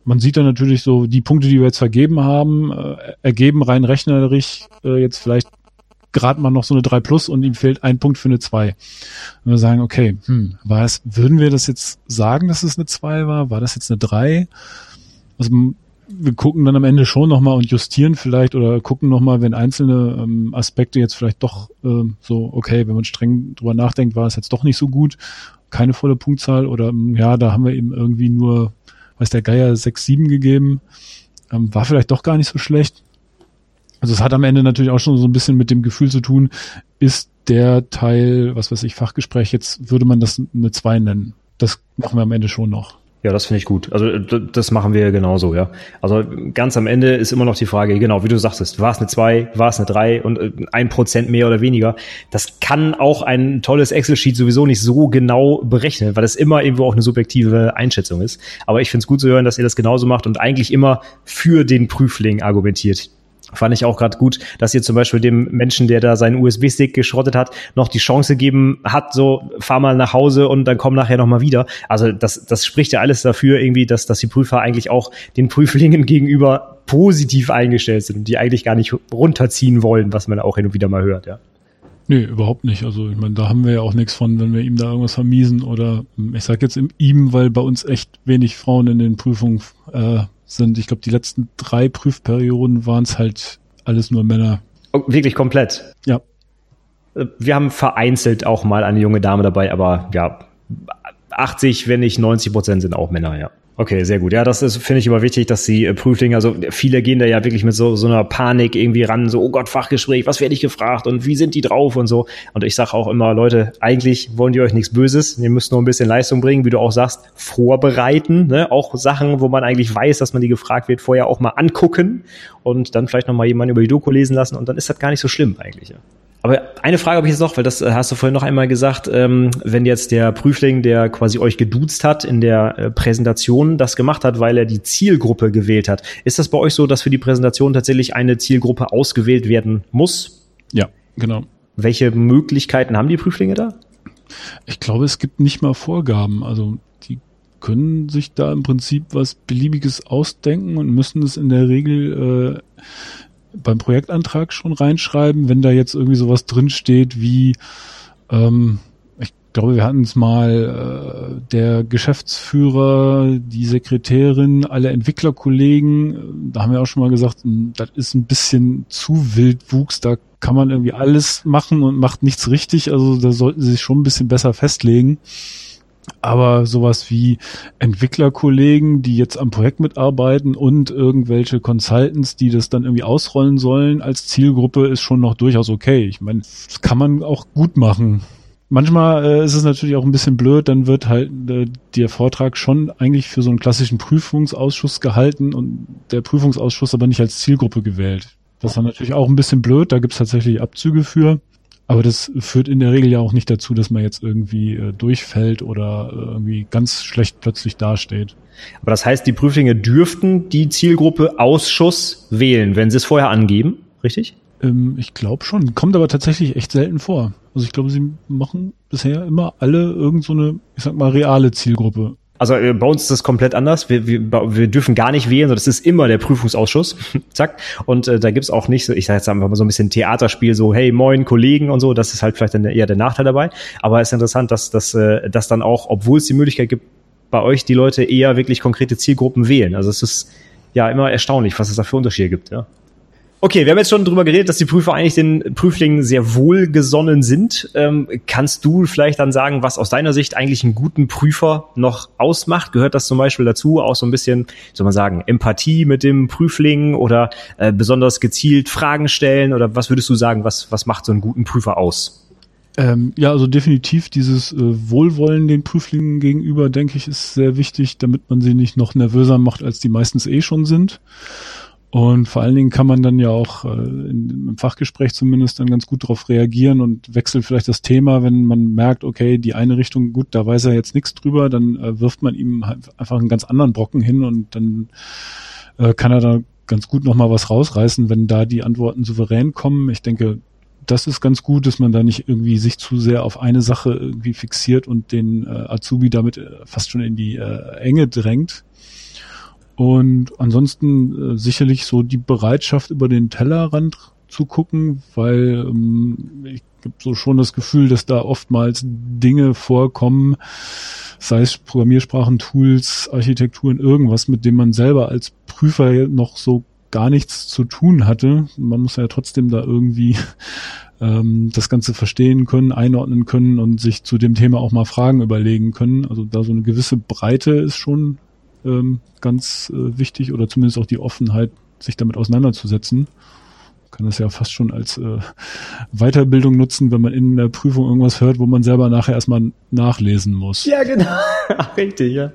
S2: Man sieht dann natürlich so, die Punkte, die wir jetzt vergeben haben, äh, ergeben rein rechnerisch äh, jetzt vielleicht gerade mal noch so eine 3 plus und ihm fehlt ein Punkt für eine 2. Und wir sagen, okay, hm, war es, würden wir das jetzt sagen, dass es eine 2 war? War das jetzt eine 3? Also wir gucken dann am Ende schon nochmal und justieren vielleicht oder gucken nochmal, wenn einzelne ähm, Aspekte jetzt vielleicht doch ähm, so, okay, wenn man streng drüber nachdenkt, war es jetzt doch nicht so gut, keine volle Punktzahl oder ähm, ja, da haben wir eben irgendwie nur, weiß der Geier, 6, 7 gegeben, ähm, war vielleicht doch gar nicht so schlecht. Also es hat am Ende natürlich auch schon so ein bisschen mit dem Gefühl zu tun, ist der Teil, was weiß ich, Fachgespräch, jetzt würde man das eine 2 nennen. Das machen wir am Ende schon noch.
S1: Ja, das finde ich gut. Also das machen wir genauso, ja. Also ganz am Ende ist immer noch die Frage, genau, wie du sagtest, war es eine 2, war es eine 3 und äh, ein Prozent mehr oder weniger. Das kann auch ein tolles Excel-Sheet sowieso nicht so genau berechnen, weil es immer irgendwo auch eine subjektive Einschätzung ist. Aber ich finde es gut zu hören, dass ihr das genauso macht und eigentlich immer für den Prüfling argumentiert. Fand ich auch gerade gut, dass ihr zum Beispiel dem Menschen, der da seinen USB-Stick geschrottet hat, noch die Chance gegeben hat, so fahr mal nach Hause und dann komm nachher nochmal wieder. Also das, das spricht ja alles dafür irgendwie, dass, dass die Prüfer eigentlich auch den Prüflingen *laughs* gegenüber positiv eingestellt sind und die eigentlich gar nicht runterziehen wollen, was man auch hin und wieder mal hört, ja.
S2: Nee, überhaupt nicht. Also ich meine, da haben wir ja auch nichts von, wenn wir ihm da irgendwas vermiesen oder ich sag jetzt im ihm, weil bei uns echt wenig Frauen in den Prüfungen äh, sind, ich glaube, die letzten drei Prüfperioden waren es halt alles nur Männer.
S1: Oh, wirklich komplett?
S2: Ja.
S1: Äh, wir haben vereinzelt auch mal eine junge Dame dabei, aber ja, 80, wenn nicht 90 Prozent sind auch Männer, ja. Okay, sehr gut. Ja, das ist, finde ich immer wichtig, dass die äh, Prüflinge, also viele gehen da ja wirklich mit so, so einer Panik irgendwie ran, so, oh Gott, Fachgespräch, was werde ich gefragt und wie sind die drauf und so. Und ich sage auch immer, Leute, eigentlich wollen die euch nichts Böses, ihr müsst nur ein bisschen Leistung bringen, wie du auch sagst, vorbereiten, ne? auch Sachen, wo man eigentlich weiß, dass man die gefragt wird, vorher auch mal angucken und dann vielleicht nochmal jemanden über die Doku lesen lassen und dann ist das gar nicht so schlimm eigentlich. Ja. Aber eine Frage habe ich jetzt noch, weil das äh, hast du vorhin noch einmal gesagt, ähm, wenn jetzt der Prüfling, der quasi euch geduzt hat in der äh, Präsentation, das gemacht hat, weil er die Zielgruppe gewählt hat. Ist das bei euch so, dass für die Präsentation tatsächlich eine Zielgruppe ausgewählt werden muss?
S2: Ja, genau.
S1: Welche Möglichkeiten haben die Prüflinge da?
S2: Ich glaube, es gibt nicht mal Vorgaben. Also die können sich da im Prinzip was Beliebiges ausdenken und müssen es in der Regel äh, beim Projektantrag schon reinschreiben, wenn da jetzt irgendwie sowas drinsteht wie, ähm, ich glaube, wir hatten es mal, äh, der Geschäftsführer, die Sekretärin, alle Entwicklerkollegen, äh, da haben wir auch schon mal gesagt, hm, das ist ein bisschen zu Wildwuchs, da kann man irgendwie alles machen und macht nichts richtig, also da sollten sie sich schon ein bisschen besser festlegen. Aber sowas wie Entwicklerkollegen, die jetzt am Projekt mitarbeiten und irgendwelche Consultants, die das dann irgendwie ausrollen sollen als Zielgruppe, ist schon noch durchaus okay. Ich meine, das kann man auch gut machen. Manchmal äh, ist es natürlich auch ein bisschen blöd, dann wird halt äh, der Vortrag schon eigentlich für so einen klassischen Prüfungsausschuss gehalten und der Prüfungsausschuss aber nicht als Zielgruppe gewählt. Das ist dann natürlich auch ein bisschen blöd, da gibt's tatsächlich Abzüge für. Aber das führt in der Regel ja auch nicht dazu, dass man jetzt irgendwie äh, durchfällt oder äh, irgendwie ganz schlecht plötzlich dasteht.
S1: Aber das heißt, die Prüflinge dürften die Zielgruppe Ausschuss wählen, wenn sie es vorher angeben, richtig?
S2: Ähm, ich glaube schon. Kommt aber tatsächlich echt selten vor. Also ich glaube, sie machen bisher immer alle irgend so eine, ich sag mal, reale Zielgruppe.
S1: Also äh, bei uns ist das komplett anders. Wir, wir, wir dürfen gar nicht wählen, das ist immer der Prüfungsausschuss. *laughs* Zack. Und äh, da gibt's auch nicht so, ich sage jetzt einfach mal so ein bisschen Theaterspiel, so hey, moin, Kollegen und so. Das ist halt vielleicht dann eher der Nachteil dabei. Aber es ist interessant, dass, dass, äh, dass dann auch, obwohl es die Möglichkeit gibt, bei euch die Leute eher wirklich konkrete Zielgruppen wählen. Also es ist ja immer erstaunlich, was es da für Unterschiede gibt. Ja. Okay, wir haben jetzt schon drüber geredet, dass die Prüfer eigentlich den Prüflingen sehr wohlgesonnen sind. Ähm, kannst du vielleicht dann sagen, was aus deiner Sicht eigentlich einen guten Prüfer noch ausmacht? Gehört das zum Beispiel dazu, auch so ein bisschen, soll man sagen, Empathie mit dem Prüfling oder äh, besonders gezielt Fragen stellen? Oder was würdest du sagen, was, was macht so einen guten Prüfer aus?
S2: Ähm, ja, also definitiv dieses äh, Wohlwollen den Prüflingen gegenüber, denke ich, ist sehr wichtig, damit man sie nicht noch nervöser macht, als die meistens eh schon sind. Und vor allen Dingen kann man dann ja auch äh, im Fachgespräch zumindest dann ganz gut darauf reagieren und wechselt vielleicht das Thema, wenn man merkt, okay, die eine Richtung, gut, da weiß er jetzt nichts drüber, dann äh, wirft man ihm halt einfach einen ganz anderen Brocken hin und dann äh, kann er da ganz gut nochmal was rausreißen, wenn da die Antworten souverän kommen. Ich denke, das ist ganz gut, dass man da nicht irgendwie sich zu sehr auf eine Sache irgendwie fixiert und den äh, Azubi damit äh, fast schon in die äh, Enge drängt und ansonsten äh, sicherlich so die Bereitschaft, über den Tellerrand zu gucken, weil ähm, ich habe so schon das Gefühl, dass da oftmals Dinge vorkommen, sei es Programmiersprachen, Tools, Architekturen, irgendwas, mit dem man selber als Prüfer noch so gar nichts zu tun hatte. Man muss ja trotzdem da irgendwie *laughs* ähm, das Ganze verstehen können, einordnen können und sich zu dem Thema auch mal Fragen überlegen können. Also da so eine gewisse Breite ist schon ähm, ganz äh, wichtig oder zumindest auch die Offenheit, sich damit auseinanderzusetzen. Man kann das ja fast schon als äh, Weiterbildung nutzen, wenn man in der Prüfung irgendwas hört, wo man selber nachher erstmal nachlesen muss.
S1: Ja, genau. *laughs* Richtig, ja.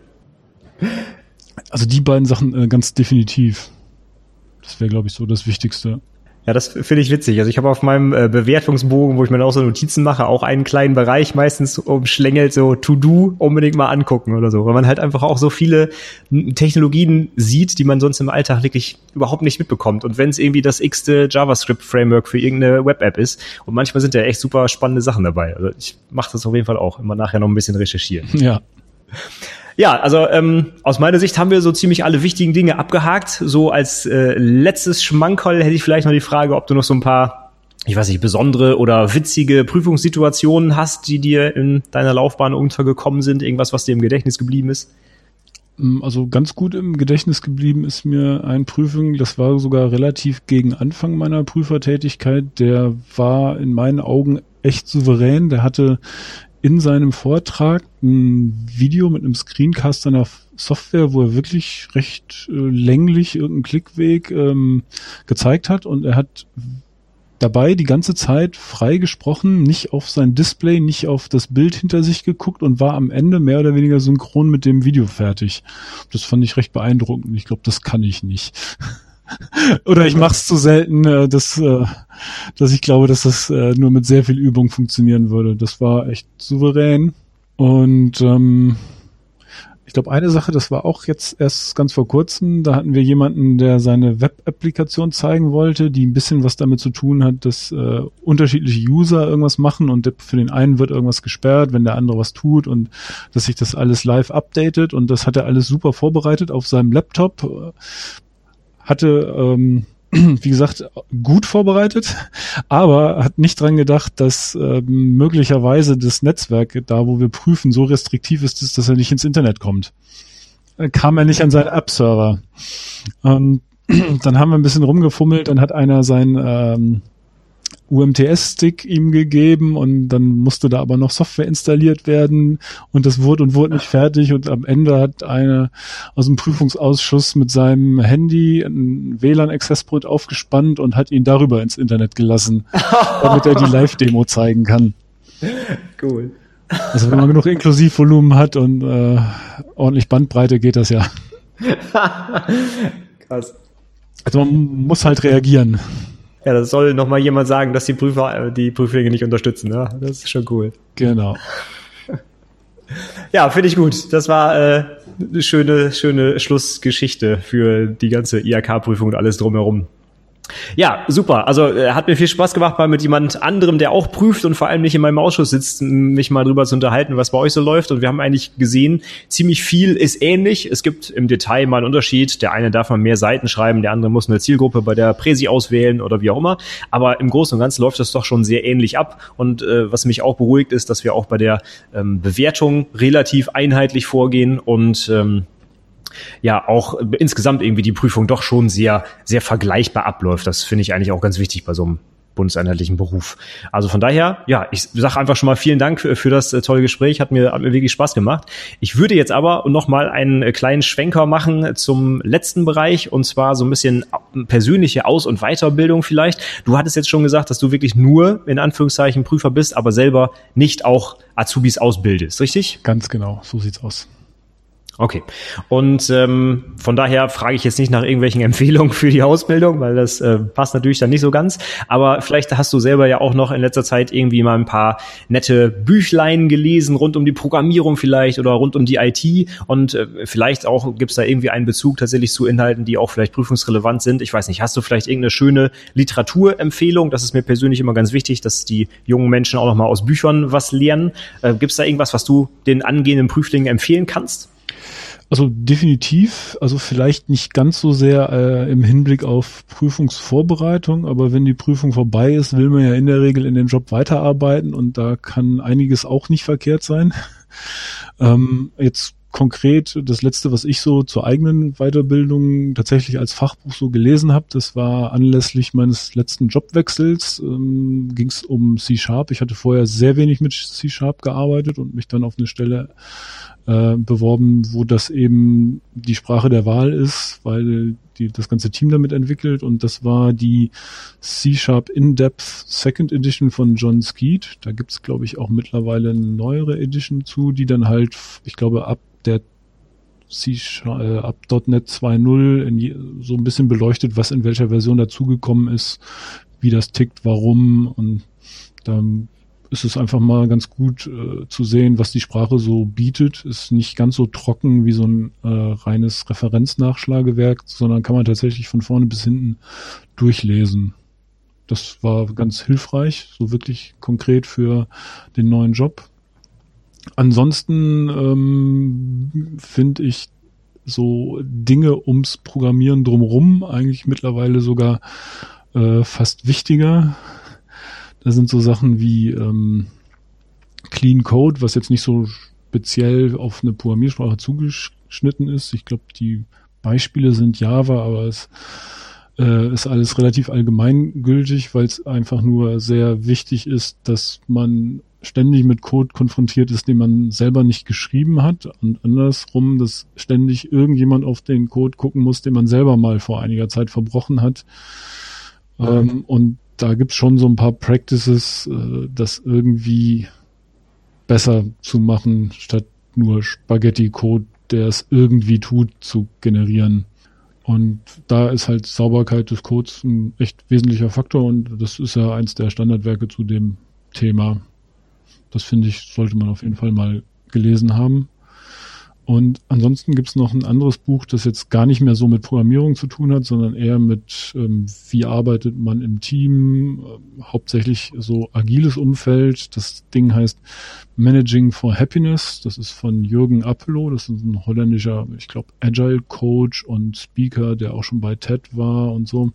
S2: Also die beiden Sachen äh, ganz definitiv. Das wäre, glaube ich, so das Wichtigste.
S1: Ja, das finde ich witzig. Also ich habe auf meinem äh, Bewertungsbogen, wo ich mir auch so Notizen mache, auch einen kleinen Bereich meistens umschlängelt, so To-Do unbedingt mal angucken oder so, weil man halt einfach auch so viele Technologien sieht, die man sonst im Alltag wirklich überhaupt nicht mitbekommt. Und wenn es irgendwie das x-te JavaScript-Framework für irgendeine Web-App ist, und manchmal sind da echt super spannende Sachen dabei. Also ich mache das auf jeden Fall auch, immer nachher noch ein bisschen recherchieren.
S2: Ja.
S1: Ja, also ähm, aus meiner Sicht haben wir so ziemlich alle wichtigen Dinge abgehakt. So als äh, letztes Schmankerl hätte ich vielleicht noch die Frage, ob du noch so ein paar, ich weiß nicht, besondere oder witzige Prüfungssituationen hast, die dir in deiner Laufbahn untergekommen sind. Irgendwas, was dir im Gedächtnis geblieben ist?
S2: Mm, also ganz gut im Gedächtnis geblieben ist mir ein Prüfung, das war sogar relativ gegen Anfang meiner Prüfertätigkeit. Der war in meinen Augen echt souverän. Der hatte in seinem Vortrag ein Video mit einem Screencast seiner Software, wo er wirklich recht äh, länglich irgendeinen Klickweg ähm, gezeigt hat und er hat dabei die ganze Zeit frei gesprochen, nicht auf sein Display, nicht auf das Bild hinter sich geguckt und war am Ende mehr oder weniger synchron mit dem Video fertig. Das fand ich recht beeindruckend. Ich glaube, das kann ich nicht. *laughs* Oder ich mache es zu selten, äh, dass, äh, dass ich glaube, dass das äh, nur mit sehr viel Übung funktionieren würde. Das war echt souverän. Und ähm, ich glaube, eine Sache, das war auch jetzt erst ganz vor kurzem, da hatten wir jemanden, der seine Web-Applikation zeigen wollte, die ein bisschen was damit zu tun hat, dass äh, unterschiedliche User irgendwas machen und für den einen wird irgendwas gesperrt, wenn der andere was tut und dass sich das alles live updatet und das hat er alles super vorbereitet auf seinem Laptop hatte, ähm, *clears throat* wie gesagt, gut vorbereitet, aber hat nicht dran gedacht, dass ähm, möglicherweise das Netzwerk, da wo wir prüfen, so restriktiv ist, dass er nicht ins Internet kommt. Dann kam er nicht an seinen App-Server. Ähm, *clears throat* dann haben wir ein bisschen rumgefummelt, dann hat einer sein ähm, UMTS-Stick ihm gegeben und dann musste da aber noch Software installiert werden und das wurde und wurde nicht fertig und am Ende hat einer aus dem Prüfungsausschuss mit seinem Handy ein WLAN-Access-Point aufgespannt und hat ihn darüber ins Internet gelassen, *laughs* damit er die Live-Demo zeigen kann. Cool. Also wenn man genug Inklusivvolumen hat und äh, ordentlich Bandbreite geht das ja. *laughs* Krass. Also man muss halt reagieren.
S1: Ja, das soll nochmal jemand sagen, dass die Prüfer äh, die Prüflinge nicht unterstützen. Ne? Das ist schon cool.
S2: Genau.
S1: Ja, finde ich gut. Das war äh, eine schöne, schöne Schlussgeschichte für die ganze IHK-Prüfung und alles drumherum. Ja, super. Also äh, hat mir viel Spaß gemacht, mal mit jemand anderem, der auch prüft und vor allem nicht in meinem Ausschuss sitzt, mich mal drüber zu unterhalten, was bei euch so läuft. Und wir haben eigentlich gesehen, ziemlich viel ist ähnlich. Es gibt im Detail mal einen Unterschied. Der eine darf mal mehr Seiten schreiben, der andere muss eine Zielgruppe bei der Präsi auswählen oder wie auch immer. Aber im Großen und Ganzen läuft das doch schon sehr ähnlich ab. Und äh, was mich auch beruhigt, ist, dass wir auch bei der ähm, Bewertung relativ einheitlich vorgehen und ähm, ja auch insgesamt irgendwie die Prüfung doch schon sehr, sehr vergleichbar abläuft. Das finde ich eigentlich auch ganz wichtig bei so einem bundeseinheitlichen Beruf. Also von daher, ja, ich sage einfach schon mal vielen Dank für, für das äh, tolle Gespräch, hat mir, hat mir wirklich Spaß gemacht. Ich würde jetzt aber noch mal einen äh, kleinen Schwenker machen zum letzten Bereich und zwar so ein bisschen persönliche Aus- und Weiterbildung vielleicht. Du hattest jetzt schon gesagt, dass du wirklich nur in Anführungszeichen Prüfer bist, aber selber nicht auch Azubis ausbildest, richtig?
S2: Ganz genau, so sieht's aus.
S1: Okay. Und ähm, von daher frage ich jetzt nicht nach irgendwelchen *laughs* Empfehlungen für die Ausbildung, weil das äh, passt natürlich dann nicht so ganz. Aber vielleicht hast du selber ja auch noch in letzter Zeit irgendwie mal ein paar nette Büchlein gelesen rund um die Programmierung vielleicht oder rund um die IT. Und äh, vielleicht auch gibt es da irgendwie einen Bezug tatsächlich zu Inhalten, die auch vielleicht prüfungsrelevant sind. Ich weiß nicht, hast du vielleicht irgendeine schöne Literaturempfehlung? Das ist mir persönlich immer ganz wichtig, dass die jungen Menschen auch noch mal aus Büchern was lernen. Äh, gibt es da irgendwas, was du den angehenden Prüflingen empfehlen kannst?
S2: Also definitiv, also vielleicht nicht ganz so sehr äh, im Hinblick auf Prüfungsvorbereitung, aber wenn die Prüfung vorbei ist, will man ja in der Regel in dem Job weiterarbeiten und da kann einiges auch nicht verkehrt sein. *laughs* ähm, jetzt konkret das letzte, was ich so zur eigenen Weiterbildung tatsächlich als Fachbuch so gelesen habe, das war anlässlich meines letzten Jobwechsels, ähm, ging es um C-Sharp. Ich hatte vorher sehr wenig mit C-Sharp gearbeitet und mich dann auf eine Stelle äh, beworben, wo das eben die Sprache der Wahl ist, weil die, das ganze Team damit entwickelt und das war die C-Sharp In-Depth Second Edition von John Skeet. Da gibt's glaube ich, auch mittlerweile eine neuere Edition zu, die dann halt, ich glaube, ab der C äh, ab .NET 2.0 so ein bisschen beleuchtet, was in welcher Version dazugekommen ist, wie das tickt, warum und dann ist es einfach mal ganz gut äh, zu sehen, was die Sprache so bietet. Ist nicht ganz so trocken wie so ein äh, reines Referenznachschlagewerk, sondern kann man tatsächlich von vorne bis hinten durchlesen. Das war ganz hilfreich, so wirklich konkret für den neuen Job. Ansonsten ähm, finde ich so Dinge ums Programmieren drumherum eigentlich mittlerweile sogar äh, fast wichtiger da sind so Sachen wie ähm, Clean Code, was jetzt nicht so speziell auf eine Programmiersprache zugeschnitten ist. Ich glaube, die Beispiele sind Java, aber es äh, ist alles relativ allgemeingültig, weil es einfach nur sehr wichtig ist, dass man ständig mit Code konfrontiert ist, den man selber nicht geschrieben hat und andersrum, dass ständig irgendjemand auf den Code gucken muss, den man selber mal vor einiger Zeit verbrochen hat. Ähm, und da gibt's schon so ein paar Practices, äh, das irgendwie besser zu machen, statt nur Spaghetti-Code, der es irgendwie tut, zu generieren. Und da ist halt Sauberkeit des Codes ein echt wesentlicher Faktor und das ist ja eins der Standardwerke zu dem Thema. Das finde ich, sollte man auf jeden Fall mal gelesen haben. Und ansonsten gibt's noch ein anderes Buch, das jetzt gar nicht mehr so mit Programmierung zu tun hat, sondern eher mit, ähm, wie arbeitet man im Team, äh, hauptsächlich so agiles Umfeld. Das Ding heißt Managing for Happiness. Das ist von Jürgen Appelow. Das ist ein holländischer, ich glaube, Agile Coach und Speaker, der auch schon bei TED war und so.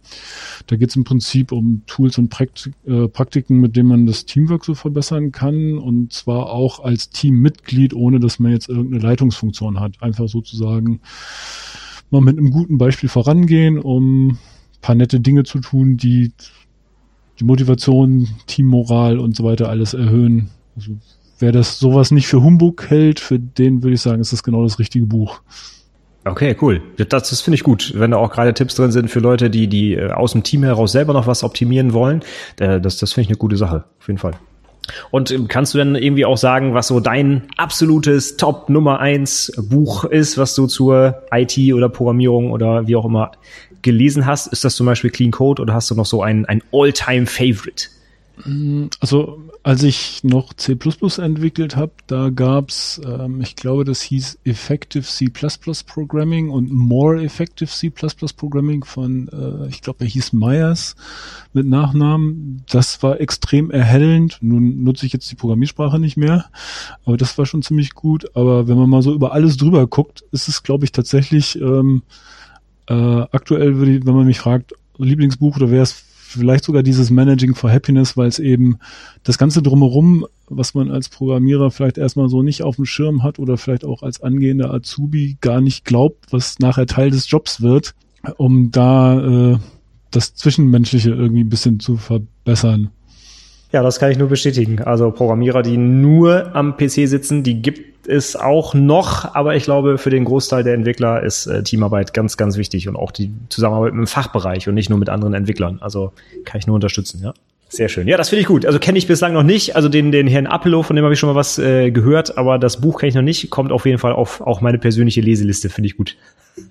S2: Da geht's im Prinzip um Tools und Praktik äh, Praktiken, mit denen man das Teamwork so verbessern kann. Und zwar auch als Teammitglied, ohne dass man jetzt irgendeine Leitungsfunktion Funktion hat. Einfach sozusagen mal mit einem guten Beispiel vorangehen, um paar nette Dinge zu tun, die die Motivation, Teammoral und so weiter alles erhöhen. Also wer das sowas nicht für Humbug hält, für den würde ich sagen, ist das genau das richtige Buch.
S1: Okay, cool. Das, das finde ich gut, wenn da auch gerade Tipps drin sind für Leute, die, die äh, aus dem Team heraus selber noch was optimieren wollen. Äh, das, das finde ich eine gute Sache, auf jeden Fall. Und ähm, kannst du dann irgendwie auch sagen, was so dein absolutes Top Nummer eins Buch ist, was du zur IT oder Programmierung oder wie auch immer gelesen hast? Ist das zum Beispiel Clean Code oder hast du noch so ein, ein All-Time Favorite?
S2: Also als ich noch C++ entwickelt habe, da gab's, ähm, ich glaube, das hieß Effective C++ Programming und More Effective C++ Programming von, äh, ich glaube, er hieß Myers mit Nachnamen. Das war extrem erhellend. Nun nutze ich jetzt die Programmiersprache nicht mehr, aber das war schon ziemlich gut. Aber wenn man mal so über alles drüber guckt, ist es, glaube ich, tatsächlich ähm, äh, aktuell, wenn man mich fragt, Lieblingsbuch oder wäre es vielleicht sogar dieses Managing for Happiness, weil es eben das Ganze drumherum, was man als Programmierer vielleicht erstmal so nicht auf dem Schirm hat oder vielleicht auch als angehender Azubi gar nicht glaubt, was nachher Teil des Jobs wird, um da äh, das Zwischenmenschliche irgendwie ein bisschen zu verbessern.
S1: Ja, das kann ich nur bestätigen. Also Programmierer, die nur am PC sitzen, die gibt es auch noch, aber ich glaube, für den Großteil der Entwickler ist äh, Teamarbeit ganz, ganz wichtig und auch die Zusammenarbeit mit dem Fachbereich und nicht nur mit anderen Entwicklern. Also kann ich nur unterstützen, ja. Sehr schön. Ja, das finde ich gut. Also kenne ich bislang noch nicht. Also den, den Herrn Appelo, von dem habe ich schon mal was äh, gehört, aber das Buch kenne ich noch nicht. Kommt auf jeden Fall auf auch meine persönliche Leseliste, finde ich gut.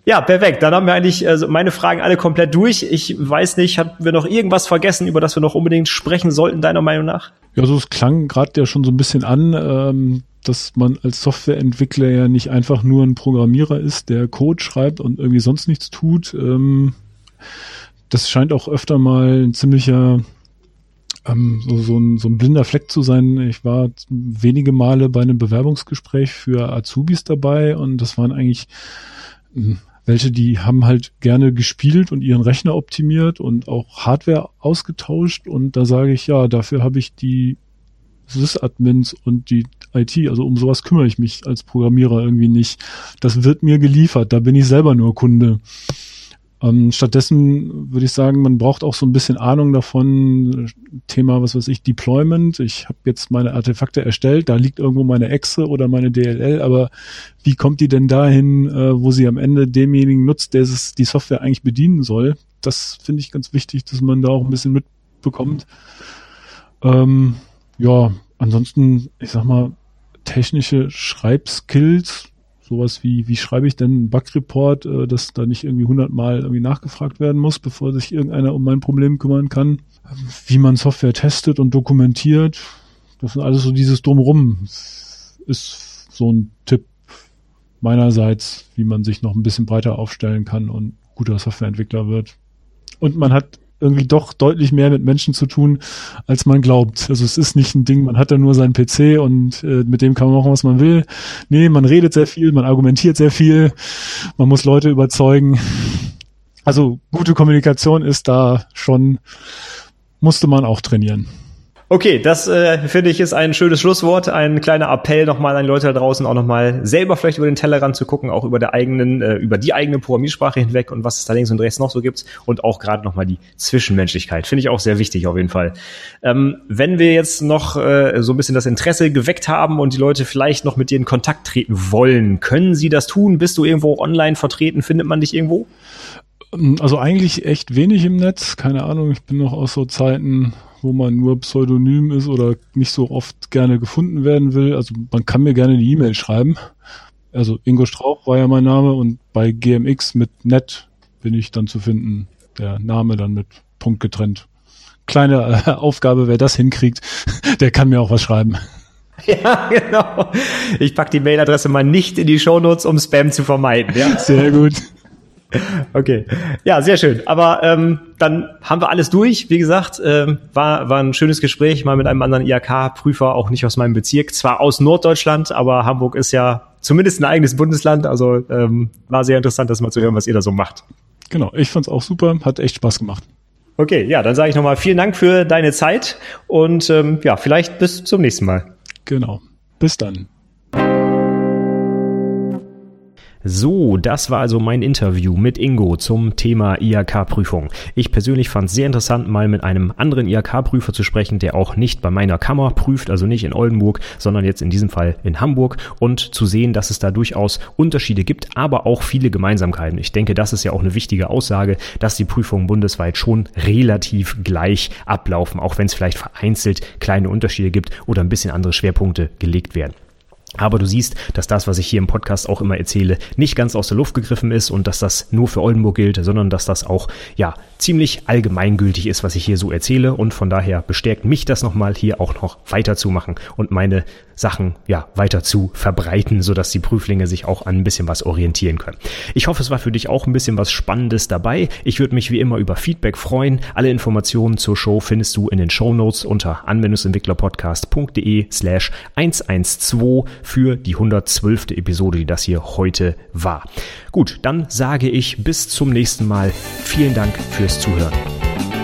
S1: Ja, perfekt. Dann haben wir eigentlich also meine Fragen alle komplett durch. Ich weiß nicht, haben wir noch irgendwas vergessen, über das wir noch unbedingt sprechen sollten, deiner Meinung nach?
S2: Ja, so es klang gerade ja schon so ein bisschen an, ähm, dass man als Softwareentwickler ja nicht einfach nur ein Programmierer ist, der Code schreibt und irgendwie sonst nichts tut. Ähm, das scheint auch öfter mal ein ziemlicher ähm, so, so, ein, so ein blinder Fleck zu sein. Ich war wenige Male bei einem Bewerbungsgespräch für Azubis dabei und das waren eigentlich hm, welche, die haben halt gerne gespielt und ihren Rechner optimiert und auch Hardware ausgetauscht und da sage ich, ja, dafür habe ich die Sys-Admins und die IT, also um sowas kümmere ich mich als Programmierer irgendwie nicht. Das wird mir geliefert, da bin ich selber nur Kunde. Ähm, stattdessen würde ich sagen, man braucht auch so ein bisschen Ahnung davon, Thema, was weiß ich, Deployment. Ich habe jetzt meine Artefakte erstellt, da liegt irgendwo meine Exe oder meine DLL, aber wie kommt die denn dahin, äh, wo sie am Ende demjenigen nutzt, der es, die Software eigentlich bedienen soll? Das finde ich ganz wichtig, dass man da auch ein bisschen mitbekommt. Ähm, ja, ansonsten, ich sag mal, technische Schreibskills, sowas wie, wie schreibe ich denn einen Bug-Report, äh, dass da nicht irgendwie hundertmal irgendwie nachgefragt werden muss, bevor sich irgendeiner um mein Problem kümmern kann. Wie man Software testet und dokumentiert. Das sind alles so dieses Drumrum. Ist so ein Tipp meinerseits, wie man sich noch ein bisschen breiter aufstellen kann und guter Softwareentwickler wird. Und man hat irgendwie doch deutlich mehr mit Menschen zu tun, als man glaubt. Also es ist nicht ein Ding, man hat da nur seinen PC und äh, mit dem kann man machen, was man will. Nee, man redet sehr viel, man argumentiert sehr viel, man muss Leute überzeugen. Also gute Kommunikation ist da schon, musste man auch trainieren.
S1: Okay, das äh, finde ich ist ein schönes Schlusswort, ein kleiner Appell nochmal an die Leute da draußen, auch nochmal selber vielleicht über den Tellerrand zu gucken, auch über der eigenen, äh, über die eigene Programmiersprache hinweg und was es da links und rechts noch so gibt und auch gerade nochmal die Zwischenmenschlichkeit. Finde ich auch sehr wichtig auf jeden Fall. Ähm, wenn wir jetzt noch äh, so ein bisschen das Interesse geweckt haben und die Leute vielleicht noch mit dir in Kontakt treten wollen, können sie das tun? Bist du irgendwo online vertreten? Findet man dich irgendwo?
S2: Also eigentlich echt wenig im Netz, keine Ahnung, ich bin noch aus so Zeiten, wo man nur pseudonym ist oder nicht so oft gerne gefunden werden will. Also man kann mir gerne eine E-Mail schreiben. Also Ingo Strauch war ja mein Name und bei GMX mit net bin ich dann zu finden. Der Name dann mit Punkt getrennt. Kleine äh, Aufgabe, wer das hinkriegt, *laughs* der kann mir auch was schreiben. *laughs*
S1: Ja, genau. Ich pack die Mailadresse mal nicht in die Shownotes, um Spam zu vermeiden. Ja?
S2: Sehr gut.
S1: Okay, ja, sehr schön. Aber ähm, dann haben wir alles durch. Wie gesagt, ähm, war, war ein schönes Gespräch mal mit einem anderen IHK-Prüfer, auch nicht aus meinem Bezirk, zwar aus Norddeutschland, aber Hamburg ist ja zumindest ein eigenes Bundesland. Also ähm, war sehr interessant, das mal zu hören, was ihr da so macht.
S2: Genau, ich fand's auch super, hat echt Spaß gemacht.
S1: Okay, ja, dann sage ich nochmal vielen Dank für deine Zeit und ähm, ja, vielleicht bis zum nächsten Mal.
S2: Genau, bis dann.
S1: So, das war also mein Interview mit Ingo zum Thema IHK-Prüfung. Ich persönlich fand es sehr interessant, mal mit einem anderen IHK-Prüfer zu sprechen, der auch nicht bei meiner Kammer prüft, also nicht in Oldenburg, sondern jetzt in diesem Fall in Hamburg und zu sehen, dass es da durchaus Unterschiede gibt, aber auch viele Gemeinsamkeiten. Ich denke, das ist ja auch eine wichtige Aussage, dass die Prüfungen bundesweit schon relativ gleich ablaufen, auch wenn es vielleicht vereinzelt kleine Unterschiede gibt oder ein bisschen andere Schwerpunkte gelegt werden. Aber du siehst, dass das, was ich hier im Podcast auch immer erzähle, nicht ganz aus der Luft gegriffen ist und dass das nur für Oldenburg gilt, sondern dass das auch, ja, ziemlich allgemeingültig ist, was ich hier so erzähle und von daher bestärkt mich das nochmal hier auch noch weiterzumachen und meine Sachen, ja, weiter zu verbreiten, sodass die Prüflinge sich auch an ein bisschen was orientieren können. Ich hoffe, es war für dich auch ein bisschen was Spannendes dabei. Ich würde mich wie immer über Feedback freuen. Alle Informationen zur Show findest du in den Show Notes unter anwendungsentwicklerpodcast.de slash 112 für die 112. Episode, die das hier heute war. Gut, dann sage ich bis zum nächsten Mal. Vielen Dank fürs Zuhören.